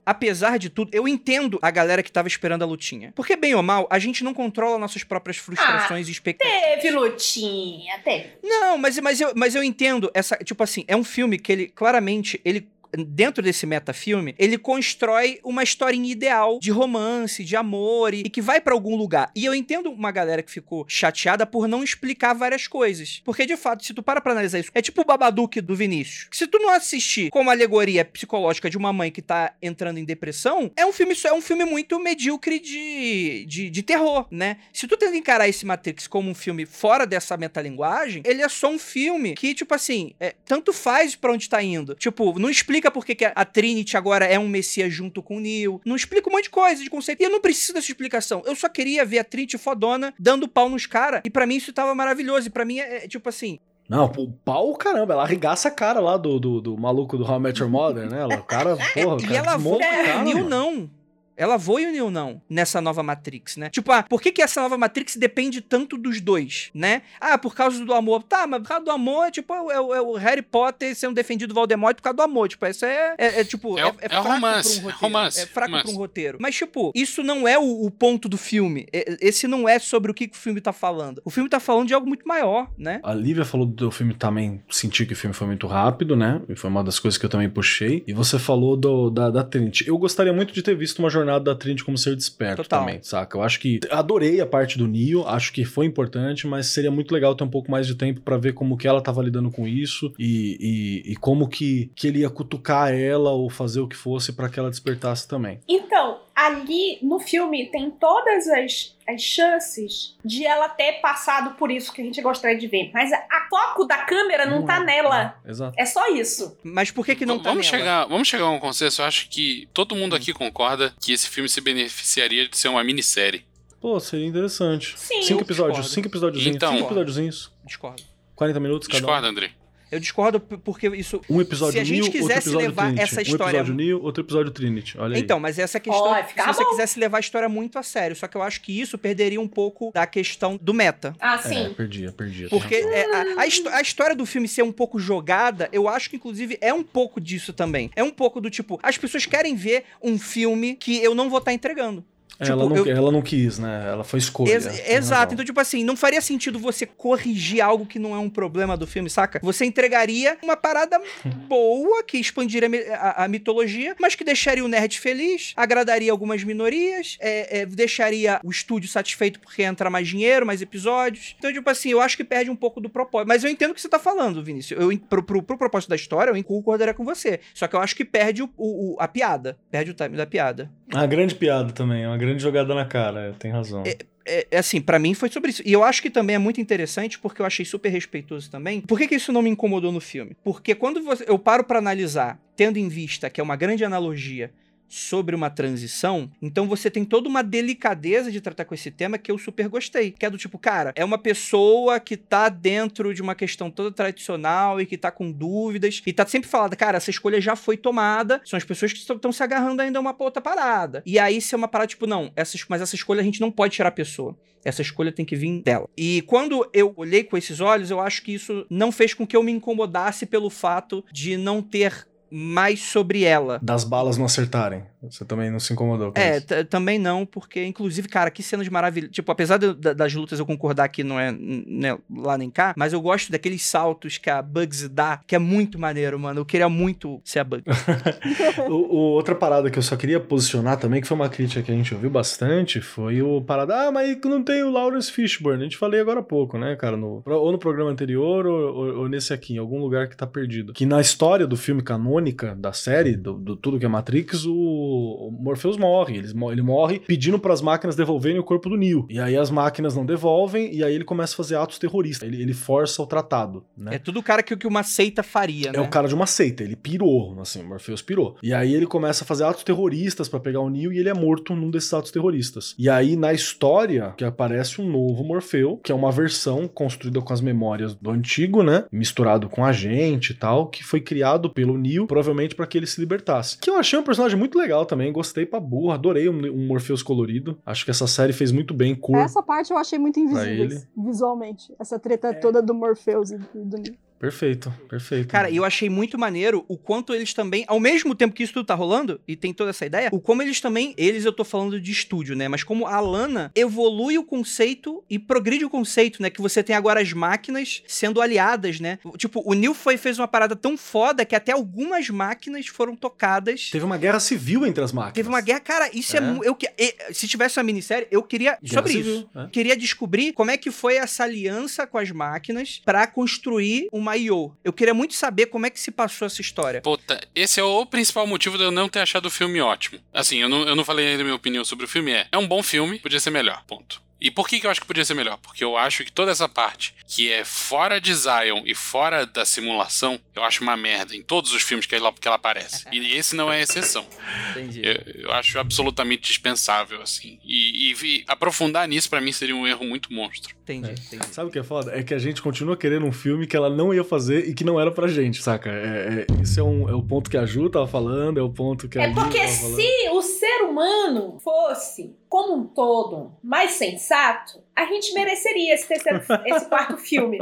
Apesar de tudo, eu entendo a galera que tava esperando a lutinha. Porque, bem ou mal, a gente não controla nossas próprias frustrações e expectativas. Teve lutinha, teve. Não, mas, mas, eu, mas eu entendo essa. Tipo assim, é um filme que ele claramente. ele Dentro desse metafilme, ele constrói uma historinha ideal de romance, de amor e, e que vai pra algum lugar. E eu entendo uma galera que ficou chateada por não explicar várias coisas. Porque, de fato, se tu para pra analisar isso, é tipo o Babadook do Vinícius. Se tu não assistir como alegoria psicológica de uma mãe que tá entrando em depressão, é um filme, é um filme muito medíocre de, de, de terror, né? Se tu tenta encarar esse Matrix como um filme fora dessa metalinguagem, ele é só um filme que, tipo assim, é, tanto faz pra onde tá indo. Tipo, não explica por que que a Trinity agora é um messias junto com o Neo. Não explica um monte de coisa, de conceito. E eu não preciso dessa explicação. Eu só queria ver a Trinity fodona dando pau nos caras. E pra mim isso tava maravilhoso. E pra mim é, é, tipo assim, Não, o pau, caramba, ela arregaça a cara lá do, do, do maluco do How I Met Your Mother, né? Ela, o cara, porra, o e cara ela desmonta e o cara, Neo mano. não. Ela voa e o Neo não, nessa nova Matrix, né? Tipo, ah, por que, que essa nova Matrix depende tanto dos dois, né? Ah, por causa do amor. Tá, mas por causa do amor, tipo, é, o- é o Harry Potter sendo defendido do Voldemort por causa do amor. Tipo, isso é, é, é, tipo, É é, o- é é fraco romance, pra um é roteiro. romance, É fraco romance. pra um roteiro. Mas, tipo, isso não é o, o ponto do filme. É- Esse não é sobre o que, que o filme tá falando. O filme tá falando de algo muito maior, né? A Lívia falou do filme também, senti que o filme foi muito rápido, né? E foi uma das coisas que eu também puxei. E você falou do, da, da Trinity. Eu gostaria muito de ter visto uma jornada da Trinity como ser desperto Total. também, saca? Eu acho que. Adorei a parte do Neo, acho que foi importante, mas seria muito legal ter um pouco mais de tempo pra ver como que ela tava lidando com isso e, e, e como que, que ele ia cutucar ela ou fazer o que fosse pra que ela despertasse também. Então, ali no filme tem todas as, as chances de ela ter passado por isso que a gente gostaria de ver. Mas a, foco da câmera não, tá é, nela. é, exato. É só isso. Mas por que que não V- tá vamos nela? chegar, vamos chegar a um consenso. Eu acho que todo mundo aqui concorda que esse filme se beneficiaria de ser uma minissérie. Pô, seria interessante. Sim. Cinco episódios, discordo. cinco episódios. Então- cinco episódiozinhos. Discordo. 40 minutos cada um. Discorda, André? Eu discordo porque isso... Um episódio Se a gente Neo, outro quisesse episódio levar Trinity. essa Um história- episódio Neo, outro episódio Trinity. Olha aí. Então, mas essa é questão. Ó, se fica você bom. quisesse levar a história muito a sério, só que eu acho que isso perderia um pouco da questão do meta. Ah, É, sim. perdia, perdia. Porque é, a, a a história do filme ser um pouco jogada, eu acho que inclusive é um pouco disso também. É um pouco do tipo, as pessoas querem ver um filme que eu não vou estar entregando. Ela, tipo, não, eu- ela não quis, né? Ela foi escolha. Ex- exato. Então, tipo assim, não faria sentido você corrigir algo que não é um problema do filme, saca? Você entregaria uma parada boa, que expandiria a, a mitologia, mas que deixaria o nerd feliz, agradaria algumas minorias, é, é, deixaria o estúdio satisfeito porque entra mais dinheiro, mais episódios. Então, tipo assim, eu acho que perde um pouco do propósito. Mas eu entendo o que você tá falando, Vinícius. Eu, pro, pro, pro propósito da história, eu concordaria com você. Só que eu acho que perde o, o- o- a piada. Perde o time da piada. Uma grande piada também, uma grande jogada na cara, tem razão. é, é assim, pra mim foi sobre isso. E eu acho que também é muito interessante, porque eu achei super respeitoso também. Por que, que isso não me incomodou no filme? Porque quando você- eu paro pra analisar, tendo em vista que é uma grande analogia sobre uma transição, então você tem toda uma delicadeza de tratar com esse tema que eu super gostei. Que é do tipo, cara, é uma pessoa que tá dentro de uma questão toda tradicional e que tá com dúvidas e tá sempre falada, cara, essa escolha já foi tomada, são as pessoas que estão se agarrando ainda a uma outra parada. E aí se é uma parada tipo, não, essa, mas essa escolha a gente não pode tirar a pessoa. Essa escolha tem que vir dela. E quando eu olhei com esses olhos, eu acho que isso não fez com que eu me incomodasse pelo fato de não ter mais sobre ela. Das balas não acertarem. Você também não se incomodou com É, isso. t- também não, porque, inclusive, cara, que cenas maravilhosas. Tipo, apesar de- da- das lutas eu concordar que não é né, lá nem cá, mas eu gosto daqueles saltos que a Bugs dá, que é muito maneiro, mano. Eu queria muito ser a Bugs. O, o- outra parada que eu só queria posicionar também, que foi uma crítica que a gente ouviu bastante, foi o parada, ah, mas não tem o Lawrence Fishburne. A gente falei agora há pouco, né, cara? No, ou no programa anterior ou, ou- ou nesse aqui, em algum lugar que tá perdido. Que na história do filme canônico, canônica da série, do, do tudo que é Matrix, o, o Morpheus morre. Ele, ele morre pedindo para as máquinas devolverem o corpo do Neo. E aí as máquinas não devolvem, e aí ele começa a fazer atos terroristas. Ele, ele força o tratado, né? É tudo o cara que, que uma seita faria, né? É o cara de uma seita, ele pirou, assim, o Morpheus pirou. E aí ele começa a fazer atos terroristas para pegar o Neo e ele é morto num desses atos terroristas. E aí na história que aparece um novo Morfeu, que é uma versão construída com as memórias do antigo, né? Misturado com a gente e tal, que foi criado pelo Neo, provavelmente para que ele se libertasse. Que eu achei um personagem muito legal também, gostei pra burra, adorei um, um Morpheus colorido. Acho que essa série fez muito bem cor. Essa parte eu achei muito invisível, visualmente. Essa treta toda do Morpheus e do Neo. Perfeito, perfeito. Cara, e eu achei muito maneiro o quanto eles também, ao mesmo tempo que isso tudo tá rolando, e tem toda essa ideia, o como eles também, eles eu tô falando de estúdio, né? Mas como a Lana evolui o conceito e progride o conceito, né? Que você tem agora as máquinas sendo aliadas, né? Tipo, o Neil foi, fez uma parada tão foda que até algumas máquinas foram tocadas. Teve uma guerra civil entre as máquinas. Teve uma guerra, cara, isso é, É. eu que se tivesse uma minissérie, eu queria Guerra sobre civil, isso. é. Queria descobrir como é que foi essa aliança com as máquinas pra construir uma IO. Eu queria muito saber como é que se passou essa história. Puta, esse é o principal motivo de eu não ter achado o filme ótimo. Assim, eu não, eu não falei ainda a minha opinião sobre o filme. É, é um bom filme, podia ser melhor, ponto. E por que, que eu acho que podia ser melhor? Porque eu acho que toda essa parte que é fora de Zion e fora da simulação, eu acho uma merda em todos os filmes que ela, que ela aparece. E esse não é exceção. Entendi. Eu, eu acho absolutamente dispensável, assim. E, e vi- aprofundar nisso pra mim seria um erro muito monstro. Entendi, entendi. Sabe o que é foda? É que a gente continua querendo um filme que ela não ia fazer e que não era pra gente, saca? É, é- isso é, um, é o ponto que a Ju tava falando, é o ponto que a É porque se o ser humano fosse, como um todo, mais sensato, a gente mereceria esse, terceiro, esse quarto filme.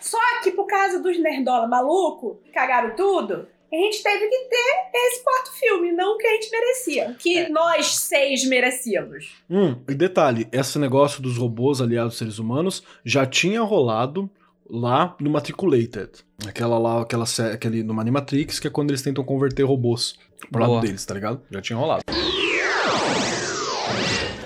Só que por causa dos nerdola maluco, que cagaram tudo, a gente teve que ter esse quarto filme, não o que a gente merecia. O que nós seis merecíamos. Hum, e detalhe, esse negócio dos robôs aliados aos seres humanos já tinha rolado lá no Matriculated. Aquela lá, aquela série, aquele no Animatrix, que é quando eles tentam converter robôs pro lado Boa. deles, tá ligado? Já tinha rolado.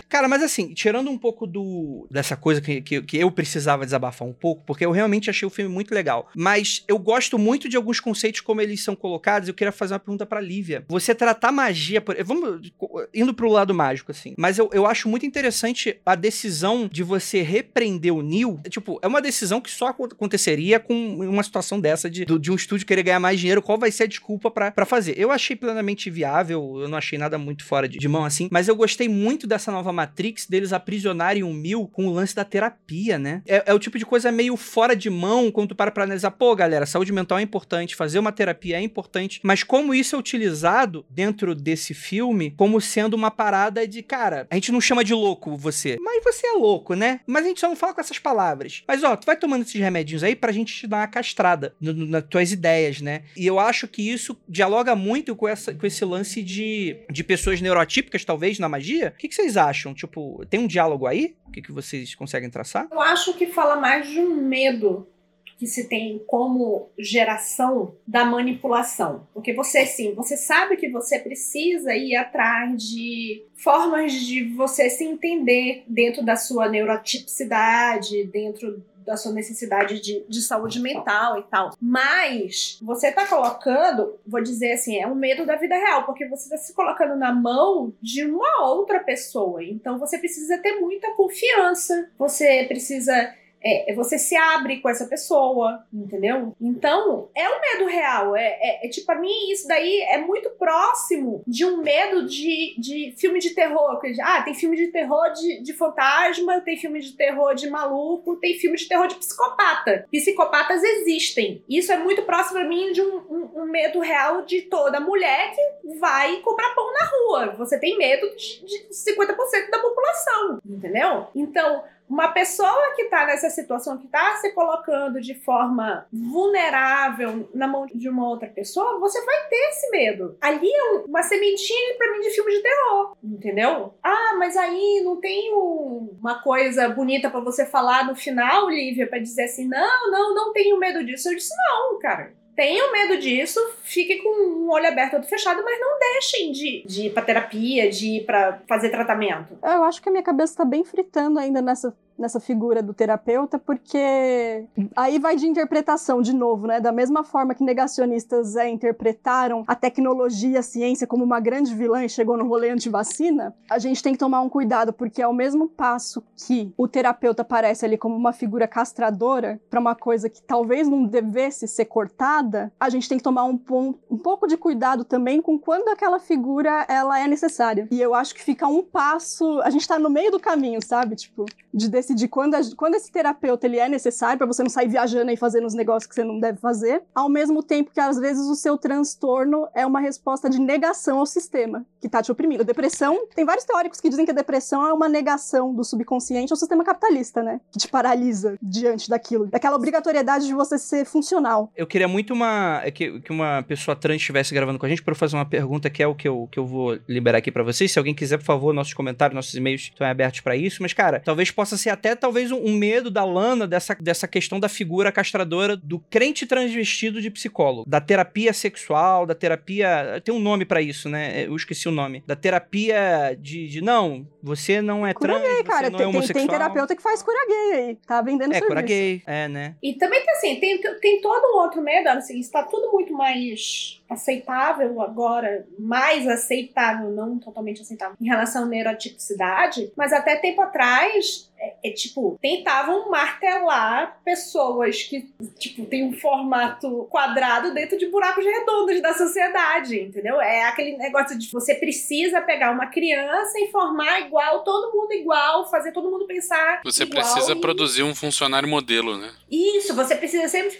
Cara, mas assim, tirando um pouco do dessa coisa que, que, que eu precisava desabafar um pouco, porque eu realmente achei o filme muito legal. Mas eu gosto muito de alguns conceitos como eles são colocados. Eu queria fazer uma pergunta pra Lívia. Você tratar magia. Por, vamos indo pro lado mágico, assim. Mas eu, eu acho muito interessante a decisão de você repreender o Neil. Tipo, é uma decisão que só acon- aconteceria com uma situação dessa de, de um estúdio querer ganhar mais dinheiro. Qual vai ser a desculpa pra fazer? Eu achei plenamente viável. Eu não achei nada muito fora de, de mão assim. Mas eu gostei muito dessa nova Matrix, deles aprisionarem o Mil com o lance da terapia, né? É, é o tipo de coisa meio fora de mão quando tu para pra analisar. Pô, galera, saúde mental é importante, fazer uma terapia é importante. Mas como isso é utilizado dentro desse filme como sendo uma parada de, cara, a gente não chama de louco você. Mas você é louco, né? Mas a gente só não fala com essas palavras. Mas ó, tu vai tomando esses remedinhos aí pra gente te dar uma castrada no- no- nas tuas ideias, né? E eu acho que isso dialoga muito com, essa, com esse lance de, de pessoas neurotípicas, talvez, na magia. O que, que vocês acham? Tipo, tem um diálogo aí? O que, que vocês conseguem traçar? Eu acho que fala mais de um medo que se tem como geração da manipulação. Porque você, sim, você sabe que você precisa ir atrás de formas de você se entender dentro da sua neurotipicidade, dentro da sua necessidade de, de saúde mental e tal. Mas você tá colocando, vou dizer assim, é um medo da vida real, porque você tá se colocando na mão de uma outra pessoa. Então você precisa ter muita confiança, você precisa. É, você se abre com essa pessoa, entendeu? Então, é um medo real. É, é, é tipo, pra mim, isso daí é muito próximo de um medo de, de filme de terror. Ah, tem filme de terror de, de fantasma, tem filme de terror de maluco, tem filme de terror de psicopata. Psicopatas existem. Isso é muito próximo pra mim de um, um- um medo real de toda mulher que vai comprar pão na rua. Você tem medo de, de 50% da população, entendeu? Então, uma pessoa que tá nessa situação, que tá se colocando de forma vulnerável na mão de uma outra pessoa, você vai ter esse medo. Ali é um- uma sementinha pra mim de filme de terror, entendeu? Ah, mas aí não tem um- uma coisa bonita pra você falar no final, Lívia, pra dizer assim: não, não, não tenho medo disso. Eu disse: não, cara. Tenham medo disso, fiquem com um olho aberto, outro fechado, mas não deixem de, de ir pra terapia, de ir pra fazer tratamento. Eu acho que a minha cabeça tá bem fritando ainda nessa nessa figura do terapeuta, porque aí vai de interpretação de novo, né? Da mesma forma que negacionistas é, interpretaram a tecnologia, a ciência como uma grande vilã e chegou no rolê anti-vacina, a gente tem que tomar um cuidado, porque ao mesmo passo que o terapeuta aparece ali como uma figura castradora para uma coisa que talvez não devesse ser cortada, a gente tem que tomar um, um, um pouco de cuidado também com quando aquela figura ela é necessária. E eu acho que fica um passo, a gente tá no meio do caminho, sabe? Tipo, de decidir quando, a, quando esse terapeuta ele é necessário para você não sair viajando e fazendo os negócios que você não deve fazer, ao mesmo tempo que às vezes o seu transtorno é uma resposta de negação ao sistema que tá te oprimindo. Depressão, tem vários teóricos que dizem que a depressão é uma negação do subconsciente ao sistema capitalista, né? Que te paralisa diante daquilo, daquela obrigatoriedade de você ser funcional. Eu queria muito uma que, que uma pessoa trans estivesse gravando com a gente para fazer uma pergunta que é o que eu, que eu vou liberar aqui para vocês. Se alguém quiser, por favor, nossos comentários, nossos e-mails estão abertos para isso. Mas, cara, talvez possa ser até talvez um, um, medo da Lana dessa, dessa questão da figura castradora do crente transvestido de psicólogo, da terapia sexual, da terapia. Tem um nome para isso, né? Eu esqueci o nome. Da terapia de, de não, você não é cura trans, gay, cara. não tem, é homossexual. tem terapeuta que faz cura gay aí. Tá vendendo É, serviço. cura gay, é, né? E também tem assim, tem, tem todo um outro medo, assim, está tudo muito mais aceitável agora, mais aceitável, não totalmente aceitável, em relação à neurotipicidade, mas até tempo atrás, é, é, tipo, tentavam martelar pessoas que, tipo, tem um formato quadrado dentro de buracos redondos da sociedade, entendeu? É aquele negócio de você precisa pegar uma criança e formar igual, todo mundo igual, fazer todo mundo pensar Você precisa e- produzir um funcionário modelo, né? isso, você precisa sempre.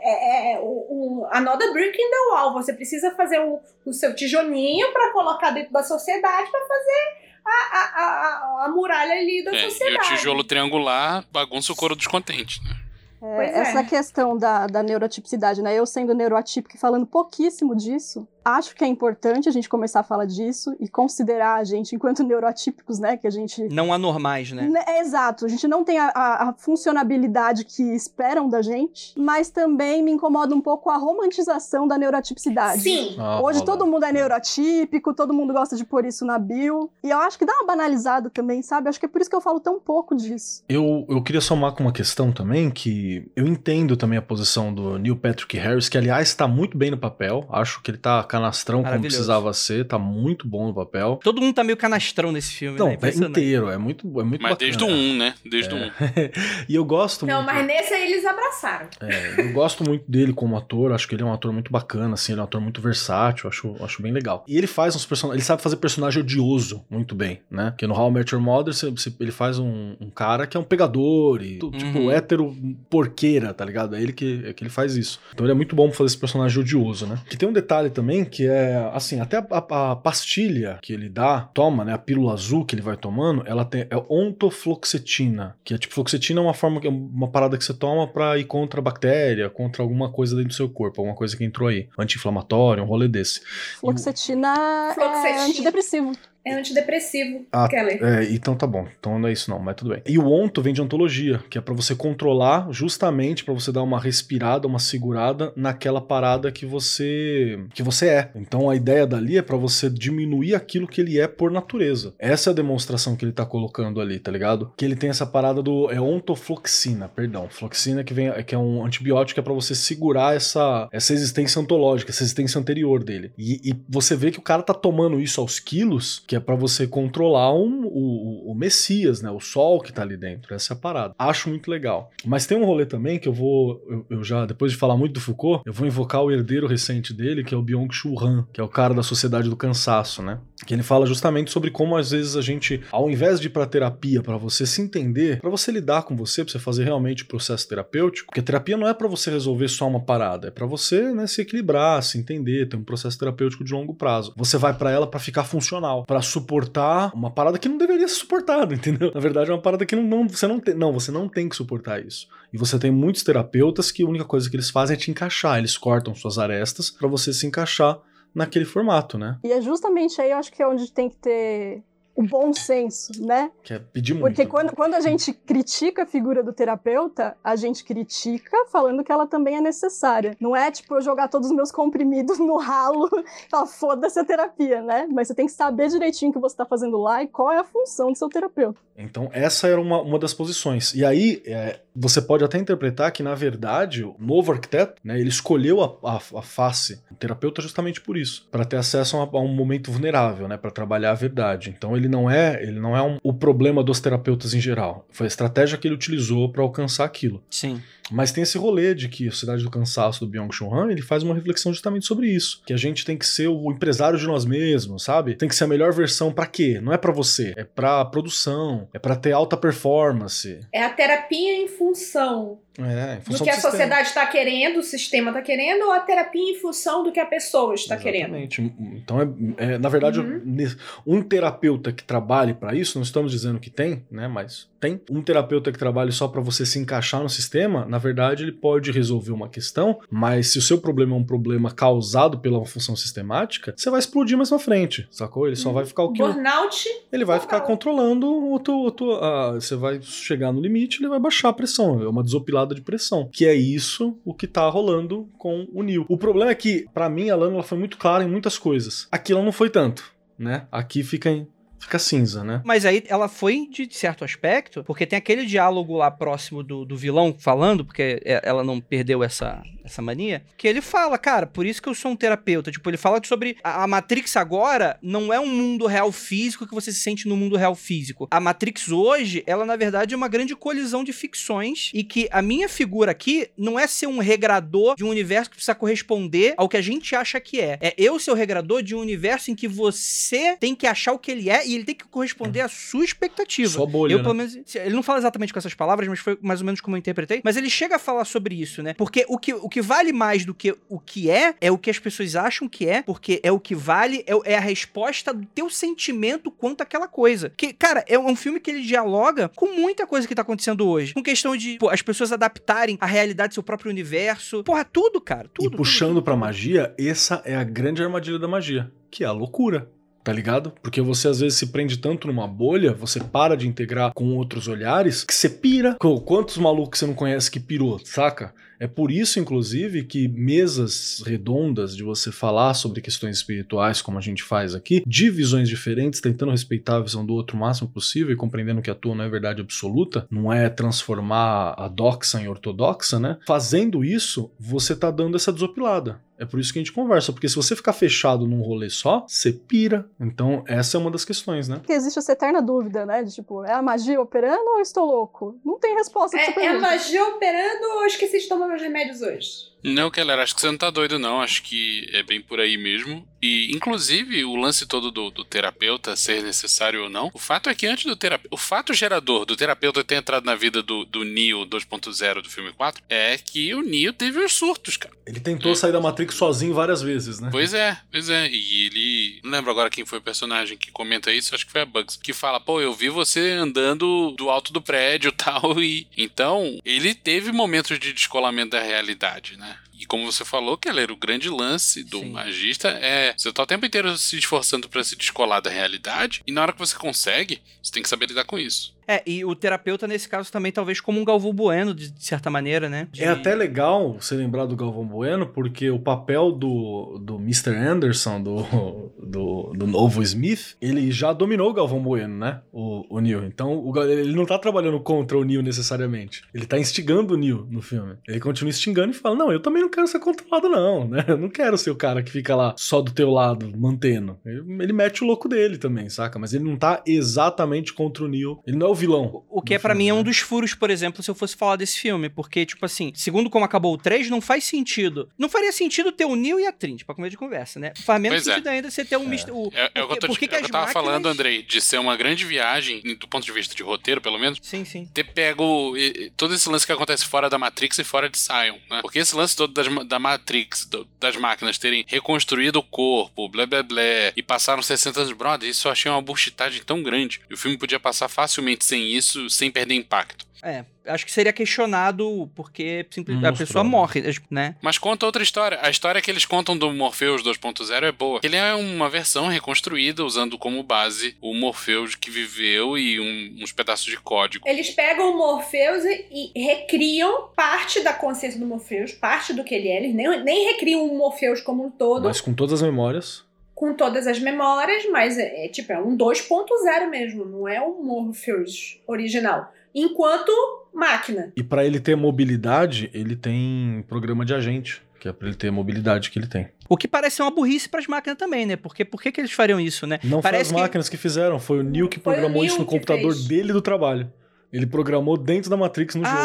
É, é, o, o, another brick in the wall. Você precisa fazer o, o seu tijolinho pra colocar dentro da sociedade pra fazer a, a, a, a muralha ali da É, e o sociedade. tijolo triangular bagunça o couro dos contentes, né? É, é. essa questão da, da neurotipicidade, né? Eu sendo neuroatípica e falando pouquíssimo disso, acho que é importante a gente começar a falar disso e considerar a gente enquanto neuroatípicos, né? Que a gente. Não anormais, né? Né, É exato, a gente não tem a, a- a funcionabilidade que esperam da gente, mas também me incomoda um pouco a romantização da neurotipicidade. Sim. Ah, Hoje rola. todo mundo é neurotípico, todo mundo gosta de pôr isso na bio. E eu acho que dá uma banalizada também, sabe? Acho que é por isso que eu falo tão pouco disso. Eu, eu queria somar com uma questão também que eu entendo também a posição do Neil Patrick Harris, que aliás está muito bem no papel. Acho que ele tá canastrão como precisava ser, tá muito bom no papel. Todo mundo tá meio canastrão nesse filme, Não, né? é inteiro, é muito, é muito Mas bacana. desde o 1, né? Desde o 1. E eu gosto Não, muito. mas nesse aí eles abraçaram. É, eu gosto muito dele como ator, acho que ele é um ator muito bacana, assim, ele é um ator muito versátil, acho, acho bem legal. E ele faz uns personagens, ele sabe fazer personagem odioso muito bem, né? Porque no How I Met Your Mother você- você- ele faz um, um cara que é um pegador e tu- tipo Uhum. hétero porqueira, tá ligado? É ele que, é que ele faz isso. Então ele é muito bom pra fazer esse personagem odioso, né? Que tem um detalhe também que é, assim, até a, a- a pastilha que ele dá, toma, né? A pílula azul que ele vai tomando, ela tem, é ontofloxetina, que é tipo, fluoxetina é uma forma, é uma parada que você toma pra ir contra a bactéria, contra alguma coisa dentro do seu corpo, alguma coisa que entrou aí. Anti-inflamatório, um rolê desse. Fluoxetina. é antidepressivo. É antidepressivo, Ah, Keller. É, então tá bom. Então não é isso não, mas tudo bem. E o onto vem de ontologia, que é pra você controlar, justamente pra você dar uma respirada, uma segurada naquela parada que você que você é. Então a ideia dali é pra você diminuir aquilo que ele é por natureza. Essa é a demonstração que ele tá colocando ali, tá ligado? Que ele tem essa parada do é ontofloxina, perdão, floxina que vem que é um antibiótico que é pra você segurar essa essa existência ontológica, essa existência anterior dele. E, e você vê que o cara tá tomando isso aos quilos, que é pra você controlar um- o, o Messias, né? O sol que tá ali dentro. Essa é a parada. Acho muito legal. Mas tem um rolê também que eu vou. Eu, eu já, depois de falar muito do Foucault, eu vou invocar o herdeiro recente dele, que é o Byung-Chul Han, que é o cara da Sociedade do Cansaço, né? Que ele fala justamente sobre como às vezes a gente, ao invés de ir pra terapia, pra você se entender, pra você lidar com você, pra você fazer realmente o processo terapêutico, porque a terapia não é pra você resolver só uma parada, é pra você, né, se equilibrar, se entender, ter um processo terapêutico de longo prazo. Você vai pra ela pra ficar funcional, pra suportar uma parada que não deveria ser suportada, entendeu? Na verdade é uma parada que não, não- você não tem, não, você não tem que suportar isso. E você tem muitos terapeutas que a única coisa que eles fazem é te encaixar, eles cortam suas arestas pra você se encaixar naquele formato, né? E é justamente aí, eu acho que é onde tem que ter o bom senso, né? Que é pedir muito. Porque quando, quando a gente critica a figura do terapeuta, a gente critica falando que ela também é necessária. Não é tipo eu jogar todos os meus comprimidos no ralo e falar, foda-se a terapia, né? Mas você tem que saber direitinho o que você tá fazendo lá e qual é a função do seu terapeuta. Então, essa era uma, uma das posições. E aí, é, você pode até interpretar que, na verdade, o novo arquiteto, né, ele escolheu a, a, a face, o terapeuta, justamente por isso, para ter acesso a, a, um momento vulnerável, né, para trabalhar a verdade. Então, ele não é, ele não é um, o problema dos terapeutas em geral. Foi a estratégia que ele utilizou para alcançar aquilo. Sim. Mas tem esse rolê de que a Cidade do Cansaço do Byung-Chul Han, ele faz uma reflexão justamente sobre isso, que a gente tem que ser o empresário de nós mesmos, sabe? Tem que ser a melhor versão para quê? Não é para você, é para produção, é para ter alta performance. É a terapia em função é, em do que a sistema. sociedade está querendo, o sistema está querendo, ou a terapia em função do que a pessoa está querendo. Exatamente. Então, é, é, na verdade, Uhum. um terapeuta que trabalhe para isso, não estamos dizendo que tem, né? Mas tem. Um terapeuta que trabalhe só para você se encaixar no sistema, na verdade, ele pode resolver uma questão, mas se o seu problema é um problema causado pela função sistemática, você vai explodir mais na frente, sacou? Ele só vai ficar o que. Burnout, Ele vai ficar controlando o teu. O teu ah, você vai chegar no limite, ele vai baixar a pressão. É uma desopilada de pressão. Que é isso o que tá rolando com o Neil. O problema é que, pra mim, a Lana foi muito clara em muitas coisas. Aqui ela não foi tanto, né? Aqui fica, em- fica cinza, né? Mas aí ela foi de certo aspecto, porque tem aquele diálogo lá próximo do, do vilão falando, porque é- ela não perdeu essa, essa mania, que ele fala, cara, por isso que eu sou um terapeuta. Tipo, ele fala sobre a, a Matrix agora não é um mundo real físico que você se sente no mundo real físico. A Matrix hoje, ela na verdade é uma grande colisão de ficções e que a minha figura aqui não é ser um regrador de um universo que precisa corresponder ao que a gente acha que é. É eu ser o regrador de um universo em que você tem que achar o que ele é e ele tem que corresponder à sua expectativa. Sua bolha, Eu, né? pelo menos, ele não fala exatamente com essas palavras, mas foi mais ou menos como eu interpretei. Mas ele chega a falar sobre isso, né? Porque o que, o que vale mais do que o que é, é o que as pessoas acham que é, porque é o que vale, é, é a resposta do teu sentimento quanto àquela coisa. Que, cara, é um filme que ele dialoga com muita coisa que tá acontecendo hoje. Com questão de pô, as pessoas adaptarem a realidade do seu próprio universo. Porra, tudo, cara. Tudo. e puxando pra magia, essa é a grande armadilha da magia, que é a loucura. Tá ligado? Porque você às vezes se prende tanto numa bolha, você para de integrar com outros olhares, que você pira. Qu- Quantos malucos você não conhece que pirou, saca? É por isso, inclusive, que mesas redondas de você falar sobre questões espirituais, como a gente faz aqui, de visões diferentes, tentando respeitar a visão do outro o máximo possível e compreendendo que a tua não é verdade absoluta, não é transformar a doxa em ortodoxa, né? Fazendo isso, você tá dando essa desopilada. É por isso que a gente conversa, porque se você ficar fechado num rolê só, você pira. Então, essa é uma das questões, né? Porque existe essa eterna dúvida, né? De tipo, é a magia operando ou eu estou louco? Não tem resposta É, é a magia operando ou eu esqueci de tomar meus remédios hoje? Não, Keller, acho que você não tá doido, não. Acho que é bem por aí mesmo. E, inclusive, o lance todo do, do terapeuta ser necessário ou não, o fato é que antes do terapeuta. O fato gerador do terapeuta ter entrado na vida do, do Neo 2.0 do filme 4 é que o Neo teve os surtos, cara. Ele tentou sair da Matrix sozinho várias vezes, né? Pois é, pois é. E ele. Não lembro agora quem foi o personagem que comenta isso, acho que foi a Bugs. Que fala, pô, eu vi você andando do alto do prédio tal. E. Então, ele teve momentos de descolamento da realidade, né? E como você falou, Keller, o grande lance do Sim. magista é você tá o tempo inteiro se esforçando pra se descolar da realidade, e na hora que você consegue, você tem que saber lidar com isso. É, e o terapeuta, nesse caso, também, talvez como um Galvão Bueno, de, de certa maneira, né? De- É até legal você lembrar do Galvão Bueno, porque o papel do, do Mr. Anderson, do, do, do novo Smith, ele já dominou o Galvão Bueno, né? O, o Neil. Então, o, ele não tá trabalhando contra o Neil necessariamente. Ele tá instigando o Neil no filme. Ele continua instigando e fala: Não, eu também não quero ser controlado, não, né? Eu não quero ser o cara que fica lá só do teu lado, mantendo. Ele, ele mete o louco dele também, saca? Mas ele não tá exatamente contra o Neil. Ele não é o vilão. O que é pra filme, mim é um dos furos, por exemplo, se eu fosse falar desse filme. Porque, tipo assim, segundo como acabou o 3, não faz sentido. Não faria sentido ter o Neo e a Trinity, pra comer de conversa, né? Faz menos Pois é. sentido ainda você ter um Mr. O, É, é o que eu, tô, por que é que eu tava máquinas- falando, Andrei, de ser uma grande viagem, do ponto de vista de roteiro, pelo menos. Sim, sim. ter pego e- todo esse lance que acontece fora da Matrix e fora de Sion, né? Porque esse lance todo das da Matrix, do- das máquinas terem reconstruído o corpo, blé blé blé, e passaram 60 anos, brother, isso eu achei uma bullshitagem tão grande. E o filme podia passar facilmente sem isso, sem perder impacto. É, acho que seria questionado porque simplesmente a pessoa morre, né? Mas conta outra história. A história que eles contam do Morpheus 2.0 é boa. Ele é uma versão reconstruída usando como base o Morpheus que viveu e um- uns pedaços de código. Eles pegam o Morpheus e, e recriam parte da consciência do Morpheus, parte do que ele é. Eles nem, nem recriam o Morpheus como um todo, Mas com todas as memórias. Com todas as memórias, mas é, é tipo, é um 2.0 mesmo, não é o Morpheus original. Enquanto máquina. E pra ele ter mobilidade, ele tem programa de agente. Que é pra ele ter a mobilidade que ele tem. O que parece ser uma burrice pras máquinas também, né? Porque por que, que eles fariam isso, né? Não Parece foi as máquinas que... fizeram, foi o Neo que Foi programou isso no que computador fez. dele do trabalho. Ele programou dentro da Matrix no jogo.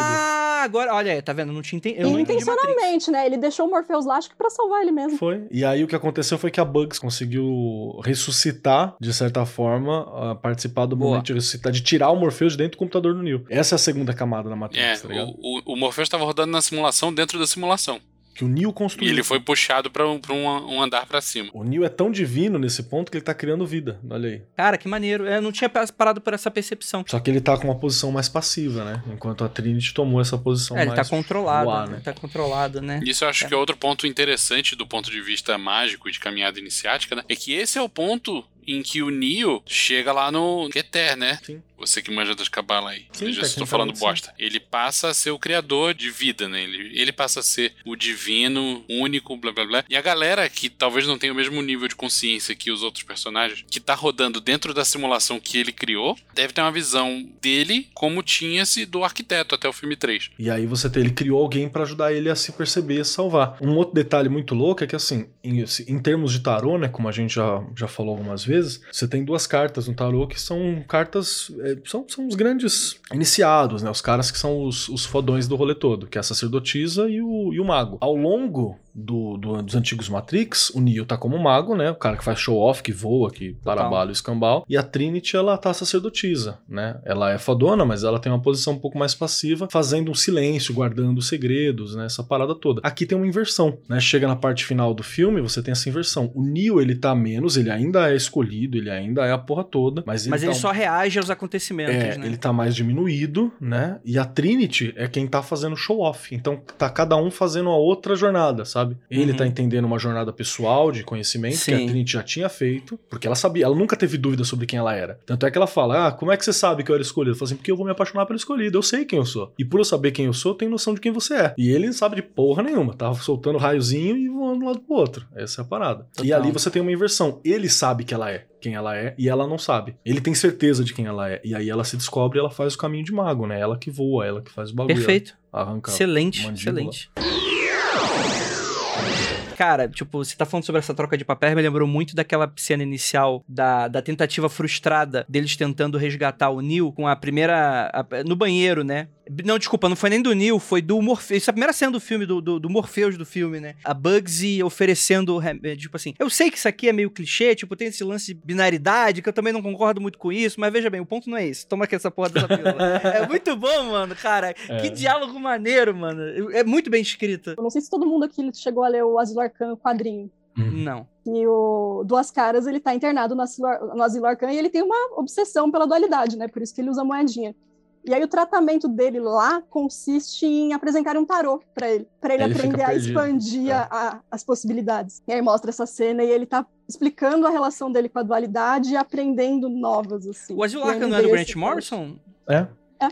Ah, agora, olha aí, tá vendo? Não tinha enten- eu não entendi intencionalmente, né? Ele deixou o Morpheus lá, acho que pra salvar ele mesmo. Foi. E aí o que aconteceu foi que a Bugs conseguiu ressuscitar, de certa forma, a participar do Boa. momento de ressuscitar, de tirar o Morpheus de dentro do computador do Neo. Essa é a segunda camada da Matrix, É, tá ligado? o, o, o Morpheus estava rodando na simulação dentro da simulação. Que o Neo E construiu. ele foi puxado pra um, um, um andar pra cima. O Neo é tão divino nesse ponto que ele tá criando vida. Olha aí. Cara, que maneiro. Eu não tinha parado por essa percepção. Só que ele tá com uma posição mais passiva, né? Enquanto a Trinity tomou essa posição É, ele mais tá controlado, voar, né? né? Tá controlado, né? Isso eu acho que é outro ponto interessante do ponto de vista mágico e de caminhada iniciática, né? É que esse é o ponto em que o Neo chega lá no Keter, né? Sim. Você que manja das cabalas aí. Sim, Eu já estou tecnicamente, falando sim. bosta. Ele passa a ser o criador de vida, né? Ele, ele passa a ser o divino, único, blá blá blá. E a galera que talvez não tenha o mesmo nível de consciência que os outros personagens, que tá rodando dentro da simulação que ele criou, deve ter uma visão dele como tinha-se do arquiteto até o filme 3. E aí você tem, ele criou alguém pra ajudar ele a se perceber e salvar. Um outro detalhe muito louco é que assim, em, em termos de tarô, né, como a gente já, já falou algumas vezes, você tem duas cartas no tarô que são cartas, é, são, são os grandes iniciados, né, os caras que são os, os fodões do rolê todo, que é a sacerdotisa e o, e o mago. Ao longo do, do- dos antigos Matrix, o Neo tá como mago, né, o cara que faz show-off, que voa, que para bala e escambau, e a Trinity, ela tá sacerdotisa, né, ela é fodona, mas ela tem uma posição um pouco mais passiva, fazendo um silêncio, guardando segredos, né, essa parada toda. Aqui tem uma inversão, né, chega na parte final do filme, você tem essa inversão. O Neo, ele tá menos, ele ainda é escolhido, ele ainda é a porra toda, mas ele Mas tá ele um- só reage aos acontecimentos, é, né? ele tá mais diminuído, né? E a Trinity é quem tá fazendo show off. Então tá cada um fazendo a outra jornada, sabe? Ele Uhum. tá entendendo uma jornada pessoal de conhecimento que Sim. a Trinity já tinha feito, porque ela sabia, ela nunca teve dúvida sobre quem ela era. Tanto é que ela fala: "Ah, como é que você sabe que eu era escolhido?" Eu falo assim: "Porque eu vou me apaixonar pelo escolhido, eu sei quem eu sou. E por eu saber quem eu sou, eu tenho noção de quem você é." E ele não sabe de porra nenhuma, tava soltando raiozinho e voando de um lado pro outro. Essa é a parada. E Total. ali você tem uma inversão. Ele sabe que ela é quem ela é e ela não sabe. Ele tem certeza de quem ela é. E aí ela se descobre e ela faz o caminho de mago, né? Ela que voa, ela que faz o bagulho. Perfeito. Arranca. Excelente, excelente. Cara, tipo, você tá falando sobre essa troca de papéis, me lembrou muito daquela cena inicial da, da tentativa frustrada deles tentando resgatar o Neil com a primeira. a- no banheiro, né? Não, desculpa, não foi nem do Neil, foi do Morpheus. Isso é a primeira cena do filme, do, do, do Morpheus do filme, né? A Bugsy oferecendo. Tipo assim, eu sei que isso aqui é meio clichê, tipo, tem esse lance de binaridade, que eu também não concordo muito com isso, mas veja bem, o ponto não é esse. Toma aqui essa porra dessa pílula. é muito bom, mano, cara. Que diálogo maneiro, mano. É muito bem escrita. Eu não sei se todo mundo aqui chegou a ler o Asilo Arcano quadrinho. Não. E o Duas Caras, ele tá internado no Asilo, no Asilo e ele tem uma obsessão pela dualidade, né? Por isso que ele usa moedinha. E aí o tratamento dele lá consiste em apresentar um tarô pra ele, pra ele Ele aprender a expandir É. a- a- as possibilidades. E aí mostra essa cena e ele tá explicando a relação dele com a dualidade e aprendendo novas assim. O Arcano me não é do Grant Morrison? É. É.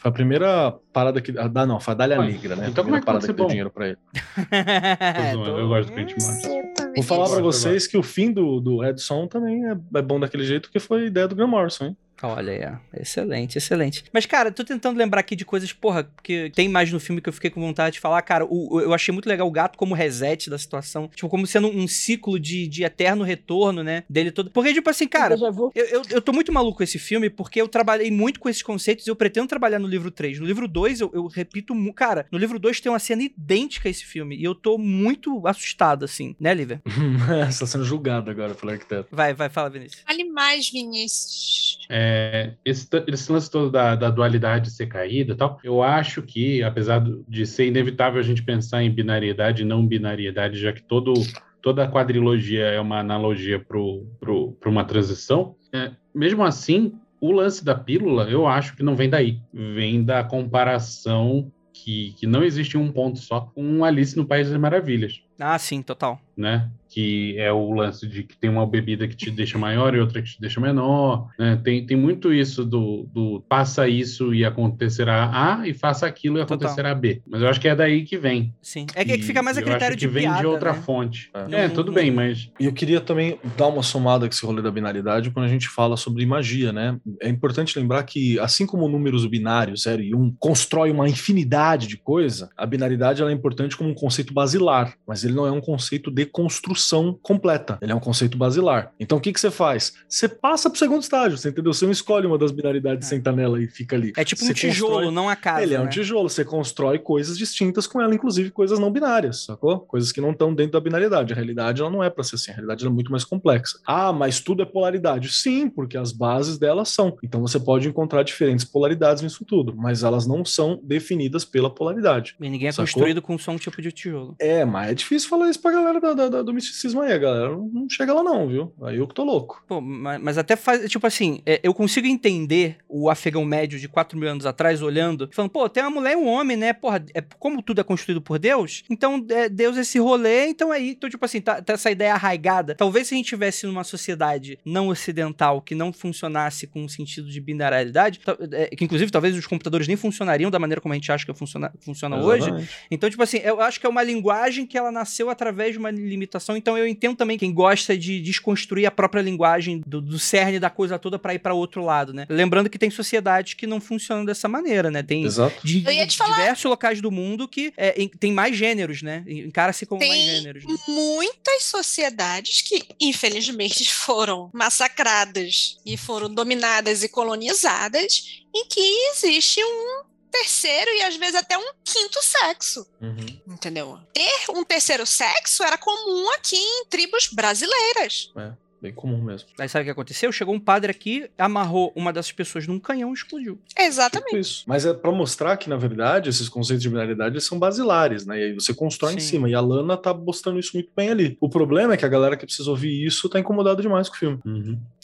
Foi a primeira parada que. Ah, não, foi a Dália Negra, né? então a como é primeira que parada que deu bom? dinheiro pra ele. Zoando, Eu gosto do Grant Morrison. Vou falar pra eu vocês que o fim do, do Edson também é, é bom daquele jeito, porque foi ideia do Graham Morrison, hein? Olha aí, ó. excelente, excelente. Mas, cara, tô tentando lembrar aqui de coisas, porra, que tem mais no filme que eu fiquei com vontade de falar. Cara, o- eu achei muito legal o gato como reset da situação. Tipo, como sendo um ciclo de, de eterno retorno, né? Dele todo. Porque, tipo assim, cara. Eu, eu, eu tô muito maluco com esse filme porque eu trabalhei muito com esses conceitos e eu pretendo trabalhar no livro 3. No livro 2, eu, eu repito. Cara, no livro 2 tem uma cena idêntica a esse filme. E eu tô muito assustado, assim, né, Lívia? Você tá sendo julgado agora pelo arquiteto. Vai, vai, fala, Vinícius. Fale mais, Vinícius. É, esse, esse lance todo da, da dualidade ser caída e tal, eu acho que, apesar de ser inevitável a gente pensar em binariedade e não binariedade, já que todo, toda a quadrilogia é uma analogia para uma transição, é, mesmo assim, o lance da pílula, eu acho que não vem daí. Vem da comparação que, que não existe um ponto só com Alice no País das Maravilhas, Ah, sim, total. né? Que é o lance de que tem uma bebida que te deixa maior e outra que te deixa menor, né? Tem, tem muito isso do, do faça isso e acontecerá A e faça aquilo e Total. acontecerá B. Mas eu acho que é daí que vem. Sim. É que, é que fica mais a E eu critério acho que de vem piada, de outra né? fonte. É. É, tudo bem, mas E eu queria também dar uma somada com esse rolê da binaridade quando a gente fala sobre magia, né? É importante lembrar que, assim como números binários, 0 e 1, um, constrói uma infinidade de coisa, a binaridade ela é importante como um conceito basilar, mas ele não é um conceito de construção completa. Ele é um conceito basilar. Então o que, que você faz? Você passa pro segundo estágio, você entendeu? Você não escolhe uma das binaridades, senta nela e fica ali. É tipo um Você tijolo, constrói- não a casa. Ele é um né? tijolo, você constrói coisas distintas com ela, inclusive coisas não binárias, sacou? Coisas que não estão dentro da binaridade. A realidade ela não é para ser assim, a realidade ela é muito mais complexa. Ah, mas tudo é polaridade. Sim, porque as bases delas são. Então você pode encontrar diferentes polaridades nisso tudo, mas elas não são definidas pela polaridade. E ninguém é Sacou? construído com só um tipo de tijolo. É, mas é difícil falar isso pra galera da- da- da- do misticismo aí, galera. Não chega lá, não, viu? Aí eu que tô louco. Pô, ma- mas até faz. Tipo assim, é, eu consigo entender o afegão médio de 4 mil anos atrás olhando, falando, pô, tem uma mulher e um homem, né? Porra, é, como tudo é construído por Deus, então é, Deus é esse rolê, então aí. Então, tipo assim, tá, tá essa ideia arraigada. Talvez se a gente tivesse numa sociedade não ocidental que não funcionasse com um sentido de binariedade, ta- é, que inclusive talvez os computadores nem funcionariam da maneira como a gente acha que funciona, funciona hoje. Então, tipo assim, eu acho que é uma linguagem que ela nasceu através de uma limitação. Então, eu entendo também quem gosta de desconstruir a própria linguagem do, do cerne da coisa toda pra ir pra outro lado, né? Lembrando que tem sociedades que não funcionam dessa maneira, né? Tem Exato. de, Eu ia te falar. diversos locais do mundo que é, em- tem mais gêneros, né? Encara-se como mais Tem gêneros. né? muitas sociedades que, infelizmente, foram massacradas e foram dominadas e colonizadas, em que existe um terceiro e às vezes até um quinto sexo. Uhum. Entendeu? Ter um terceiro sexo era comum aqui em tribos brasileiras. Bem comum mesmo. Aí sabe o que aconteceu? Chegou um padre aqui, amarrou uma dessas pessoas num canhão e explodiu. Exatamente. Tipo isso. Mas é pra mostrar que, na verdade, esses conceitos de binaridade eles são basilares, né? E aí você constrói em Sim. cima. E a Lana tá mostrando isso muito bem ali. O problema é que a galera que precisa ouvir isso tá incomodada demais com o filme.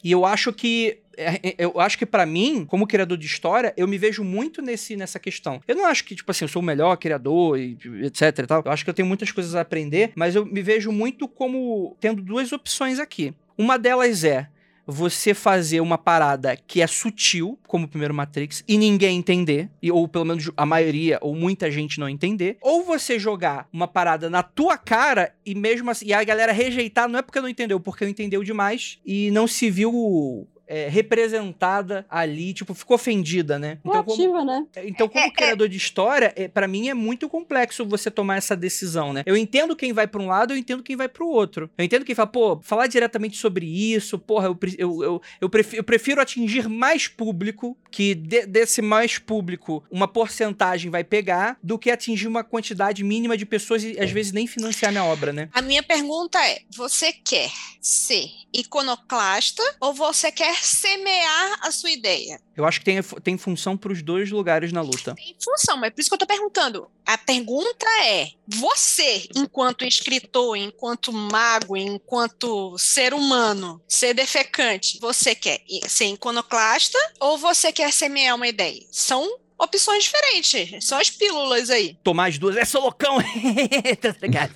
E eu acho que é, é, eu acho que pra mim, como criador de história, eu me vejo muito nesse nessa questão. Eu não acho que tipo assim, eu sou o melhor criador e etc e tal. Eu acho que eu tenho muitas coisas a aprender, mas eu me vejo muito como tendo duas opções aqui. Uma delas é você fazer uma parada que é sutil, como o primeiro Matrix, e ninguém entender, ou pelo menos a maioria ou muita gente não entender, ou você jogar uma parada na tua cara e mesmo assim, e a galera rejeitar, não é porque não entendeu, porque não entendeu demais e não se viu é, representada ali, tipo, ficou ofendida, né? Então, como, Proativa, né? então, como criador de história, é, para mim é muito complexo você tomar essa decisão, né? Eu entendo quem vai pra um lado, eu entendo quem vai pro outro. Eu entendo quem fala, pô, falar diretamente sobre isso, porra, eu, eu, eu, eu, prefiro, eu prefiro atingir mais público, que de- desse mais público uma porcentagem vai pegar, do que atingir uma quantidade mínima de pessoas e às vezes nem financiar minha obra, né? A minha pergunta é: você quer ser iconoclasta ou você quer semear a sua ideia? Eu acho que tem, tem função pros dois lugares na luta. Tem função, mas é por isso que eu tô perguntando. A pergunta é: você, enquanto escritor, enquanto mago, enquanto ser humano, ser defecante, você quer ser iconoclasta ou você quer semear uma ideia? São opções diferentes. São as pílulas aí. Tomar as duas, é sou loucão! Tá ligado?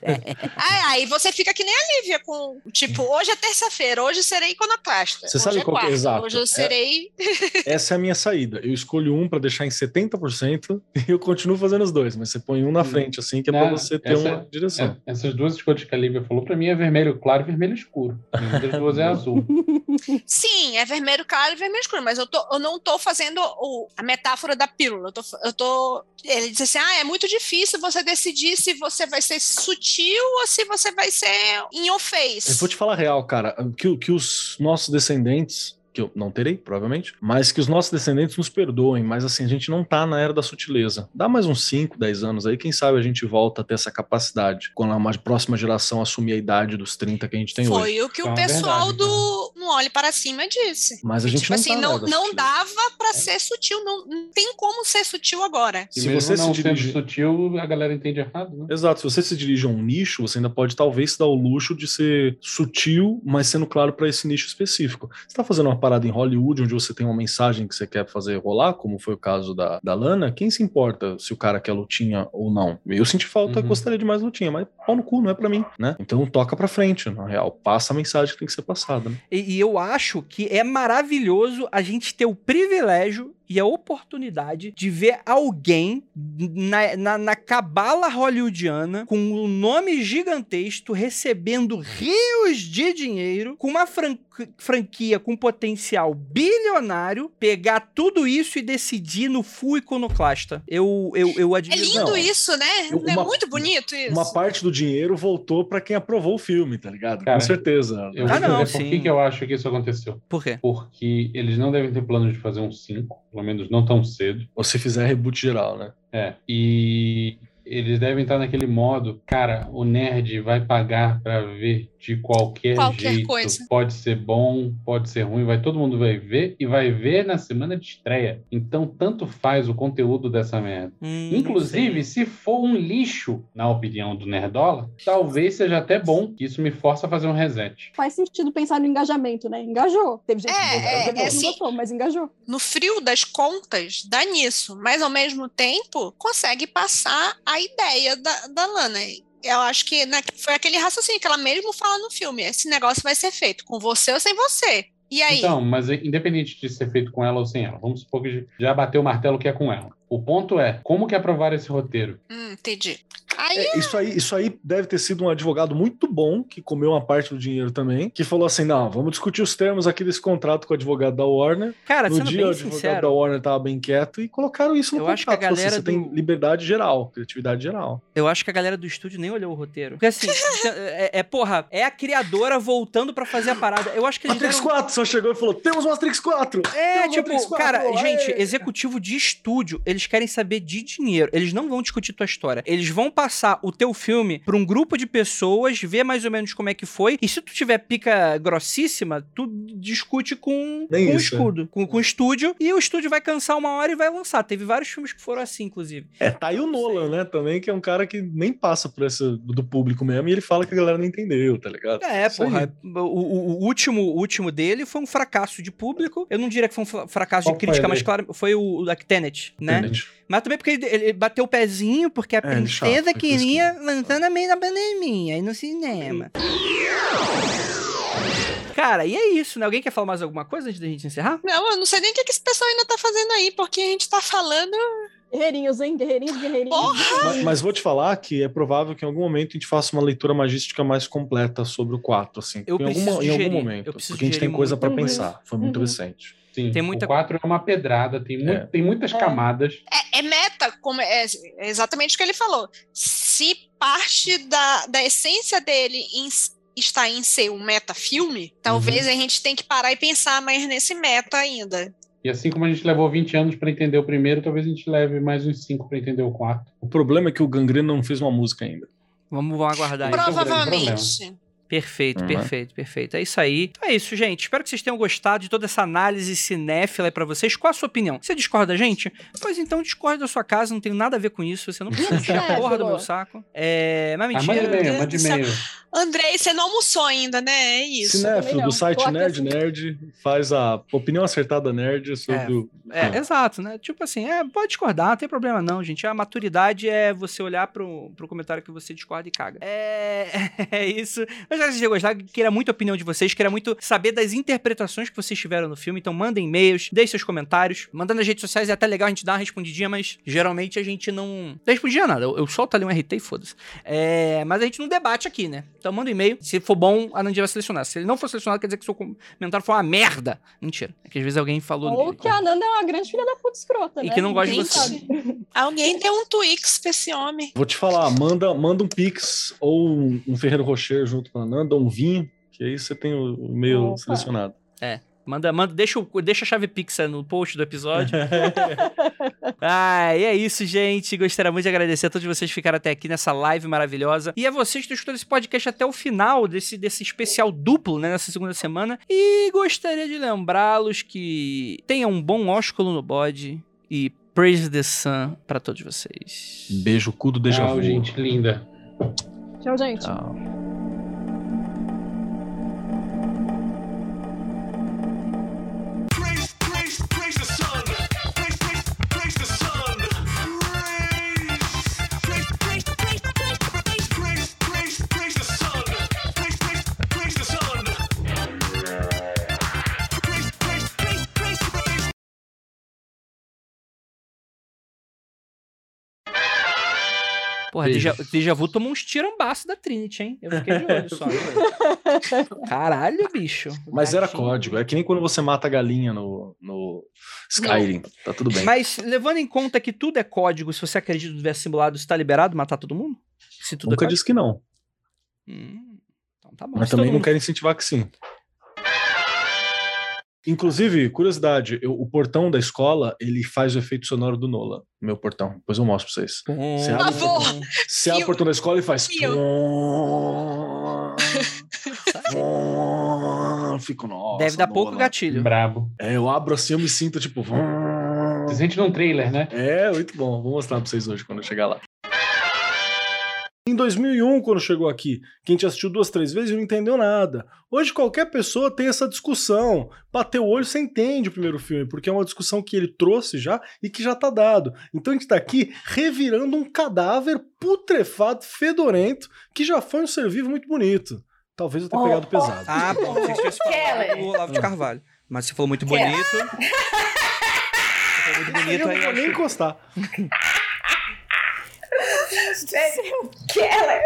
Ah, aí você fica que nem a Lívia com, tipo, hoje é terça-feira, hoje serei iconoclasta. Você hoje sabe é qual que é quarta, exato? Hoje eu É- serei. Essa é a minha saída. Eu escolho um pra deixar em 70% e eu continuo fazendo os dois, mas você põe um na frente, assim, que é pra Não, você ter essa- uma direção. É, essas duas escolhas que a Lívia falou, pra mim é vermelho claro e vermelho escuro. Das duas é azul. Sim, é vermelho claro e vermelho escuro, mas eu, tô, eu não tô fazendo o- a metáfora da pílula. Eu tô, eu tô. Ele diz assim: ah, é muito difícil você decidir se você vai ser sutil ou se você vai ser your face. Eu vou te falar real, cara, que, que os nossos descendentes, que eu não terei, provavelmente, mas que os nossos descendentes nos perdoem, mas assim, a gente não tá na era da sutileza. Dá mais uns 5, 10 anos aí, quem sabe a gente volta a ter essa capacidade, quando a próxima geração assumir a idade dos 30 que a gente tem hoje. Foi o que o Então, é pessoal verdade, do Não Olhe Para Cima disse. Mas a gente tipo não assim, tá não, não dava pra ser sutil, não, não tem como ser sutil agora. E Se mesmo você se não dirige- sendo sutil, a galera entende errado, né? Exato, se você se dirige a um nicho, você ainda pode talvez se dar o luxo de ser sutil, mas sendo claro para esse nicho específico. Você tá fazendo uma parada em Hollywood onde você tem uma mensagem que você quer fazer rolar, como foi o caso da, da Lana, quem se importa se o cara quer lutinha ou não? Eu senti falta, Uhum. gostaria de mais lutinha, mas pau no cu, não é pra mim, né? Então toca pra frente, na real. Passa a mensagem que tem que ser passada, né? E, e eu acho que é maravilhoso a gente ter o privilégio e a oportunidade de ver alguém na, na, na cabala hollywoodiana com um nome gigantesco recebendo rios de dinheiro com uma fran- franquia com potencial bilionário pegar tudo isso e decidir no full iconoclasta. Eu, eu, eu É admiro. lindo Não, isso, né? eu- é uma- muito bonito isso? Uma parte do dinheiro voltou pra quem aprovou o filme, tá ligado? Cara, Com certeza. Eu Ah, não, por sim. que, que eu acho que isso aconteceu. Por quê? Porque eles não devem ter plano de fazer um 5, pelo menos não tão cedo. Ou se fizer reboot geral, né? É. E eles devem estar naquele modo, cara, o nerd vai pagar pra ver de qualquer, Qualquer jeito. coisa. Pode ser bom, pode ser ruim, vai todo mundo vai ver e vai ver na semana de estreia. Então tanto faz o conteúdo dessa merda. Hum, Inclusive, se for um lixo, na opinião do Nerdola, talvez seja até bom. que Isso me força a fazer um reset. Faz sentido pensar no engajamento, né? Engajou. Teve gente É, que é, gostou, é não assim. gostou, mas engajou. No frio das contas, dá nisso. Mas ao mesmo tempo, consegue passar a ideia da, da Lana. Eu acho que né, foi aquele raciocínio que ela mesmo fala no filme. Esse negócio vai ser feito com você ou sem você. E aí? Então, mas independente de ser feito com ela ou sem ela, vamos supor que já bateu o martelo que é com ela. O ponto é, como que aprovar esse roteiro? Hum, entendi. Aí, É, isso, aí, isso aí deve ter sido um advogado muito bom, que comeu uma parte do dinheiro também, que falou assim: não, vamos discutir os termos aqui desse contrato com o advogado da Warner. Cara, no sendo dia, bem o advogado sincero, da Warner tava bem quieto e colocaram isso no Eu acho que a contrato. Falou assim, galera você tem do- liberdade geral, criatividade geral. Eu acho que a galera do estúdio nem olhou o roteiro. Porque assim, é, é, porra, é a criadora voltando pra fazer a parada. Eu acho que eles Matrix deram... 4 só chegou e falou: temos Matrix 4! É, Temos tipo, Matrix 4, cara, aê! gente, executivo de estúdio, eles querem saber de dinheiro. Eles não vão discutir tua história. Eles vão passar o teu filme pra um grupo de pessoas, ver mais ou menos como é que foi. E se tu tiver pica grossíssima, tu discute com, com o isso, é. escudo, com, com o estúdio. E o estúdio vai cansar uma hora e vai lançar. Teve vários filmes que foram assim, inclusive. É, tá aí o Nolan, né? Também, que é um cara que nem passa por esse do público mesmo e ele fala que a galera não entendeu, tá ligado? É, Isso porra. O, o- o último, o último dele foi um fracasso de público. Eu não diria que foi um fra- fracasso Qual de crítica, mas claro, foi o, o da Tenet, né? Tenet. Mas também porque ele, ele bateu o pezinho, porque a É, ele chato, queria lançar no meio da pandemia, aí no cinema. Cara, e é isso, né? Alguém quer falar mais alguma coisa antes da gente encerrar? não, eu não sei nem o que esse pessoal ainda tá fazendo aí, porque a gente tá falando. Guerreirinhos, hein? Guerreirinhos, guerreirinhos. Porra! Mas, mas vou te falar que é provável que em algum momento a gente faça uma leitura magística mais completa sobre o 4, assim. Eu em, alguma, em algum momento. Porque a gente tem coisa pra muito. pensar. Foi muito Uhum. recente. Sim, Tem muita- o 4 é uma pedrada, tem, muito, É. tem muitas É. camadas. É, é meta, como é, é exatamente o que ele falou. Se parte da, da essência dele em está em ser um meta-filme, talvez Uhum. a gente tenha que parar e pensar mais nesse meta ainda. E assim como a gente levou 20 anos pra entender o primeiro, talvez a gente leve mais uns 5 pra entender o quarto. O problema é que o Gangrena não fez uma música ainda. Vamos, vamos aguardar Provavelmente. Perfeito, Uhum. perfeito, perfeito. É isso aí. Então é isso, gente. Espero que vocês tenham gostado de toda essa análise cinéfila aí pra vocês. Qual a sua opinião? Você discorda da gente? Pois então discorda da sua casa, não tem nada a ver com isso. Você não precisa encher a porra do meu saco. É, mas Ah, mentira. e-mail, Deus manda do céu. e-mail. Andrei, você não almoçou ainda, né? É isso. Cinéfilo do site Tô Nerd assim. Nerd faz a opinião acertada nerd sobre o. É, exato, né? Tipo assim, é, pode discordar, não tem problema não, gente. A maturidade é você olhar pro, pro comentário que você discorda e caga. É, é isso. Eu espero que vocês gostado, queria muito a opinião de vocês, queria muito saber das interpretações que vocês tiveram no filme. Então mandem e-mails, deixem seus comentários. Mandando nas redes sociais é até legal a gente dar uma respondidinha, mas geralmente a gente não... Não respondidinha nada, eu, eu solto ali um RT e foda-se. É, mas a gente não debate aqui, né? Então manda um e-mail. Se for bom, a Nandinha vai selecionar. Se ele não for selecionado, quer dizer que seu comentário foi uma merda. Mentira. É que às vezes alguém falou... Ou que a Nanda é uma grande filha da puta escrota, E né? que não gosta de Ninguém você. Alguém deu um Twix pra esse homem. Vou te falar, manda, manda um Pix ou um, um Ferreiro Rocher junto com a Nanda, um vinho, que aí você tem o o e-mail Opa. selecionado. Manda, manda, deixa, o- deixa a chave Pixar no post do episódio. ah, e é isso, gente. Gostaria muito de agradecer a todos vocês que ficaram até aqui nessa live maravilhosa. E a vocês que estão escutando esse podcast até o final desse, desse especial duplo, né, nessa segunda semana. E gostaria de lembrá-los que tenham um bom ósculo no bode e praise the sun pra todos vocês. Beijo, cu do déjà Tchau, gente linda. Tchau, gente. Tchau. Porra, Deja, Deja Vu tomou uns tirambaços da Trinity, hein? Eu fiquei de olho só. Caralho, bicho. Mas era código. É que nem quando você mata a galinha no, no Skyrim. Tá tudo bem. Mas levando em conta que tudo é código, se você acredita no universo simulado, está liberado matar todo mundo? Se tudo Nunca é disse que não. Hum, então tá bom. Mas Se também não mundo- quero incentivar que sim. Inclusive, curiosidade, eu- o portão da escola, ele faz o efeito sonoro do Nola. Meu portão. Depois eu mostro pra vocês. Você abre, o favor. portão- você abre o portão da escola e faz. Fico, nossa. Deve dar pouco Nola. gatilho. Brabo. É, eu abro assim, eu me sinto tipo. Você sente num trailer, né? É, muito bom. Vou mostrar pra vocês hoje quando eu chegar lá. Em 2001, quando chegou aqui, quem te assistiu duas, três vezes e não entendeu nada. Hoje qualquer pessoa tem essa discussão. Bater o olho, você entende o primeiro filme, porque é uma discussão que ele trouxe já e que já tá dado. Então a gente tá aqui revirando um cadáver putrefado, fedorento, que já foi um ser vivo muito bonito. Talvez eu tenha Oh, pegado oh. pesado. Ah, bom. Você tivesse falado do Olavo de Carvalho. Mas você falou muito bonito. Você falou muito bonito eu aí. não vou eu nem acho- encostar. Keller!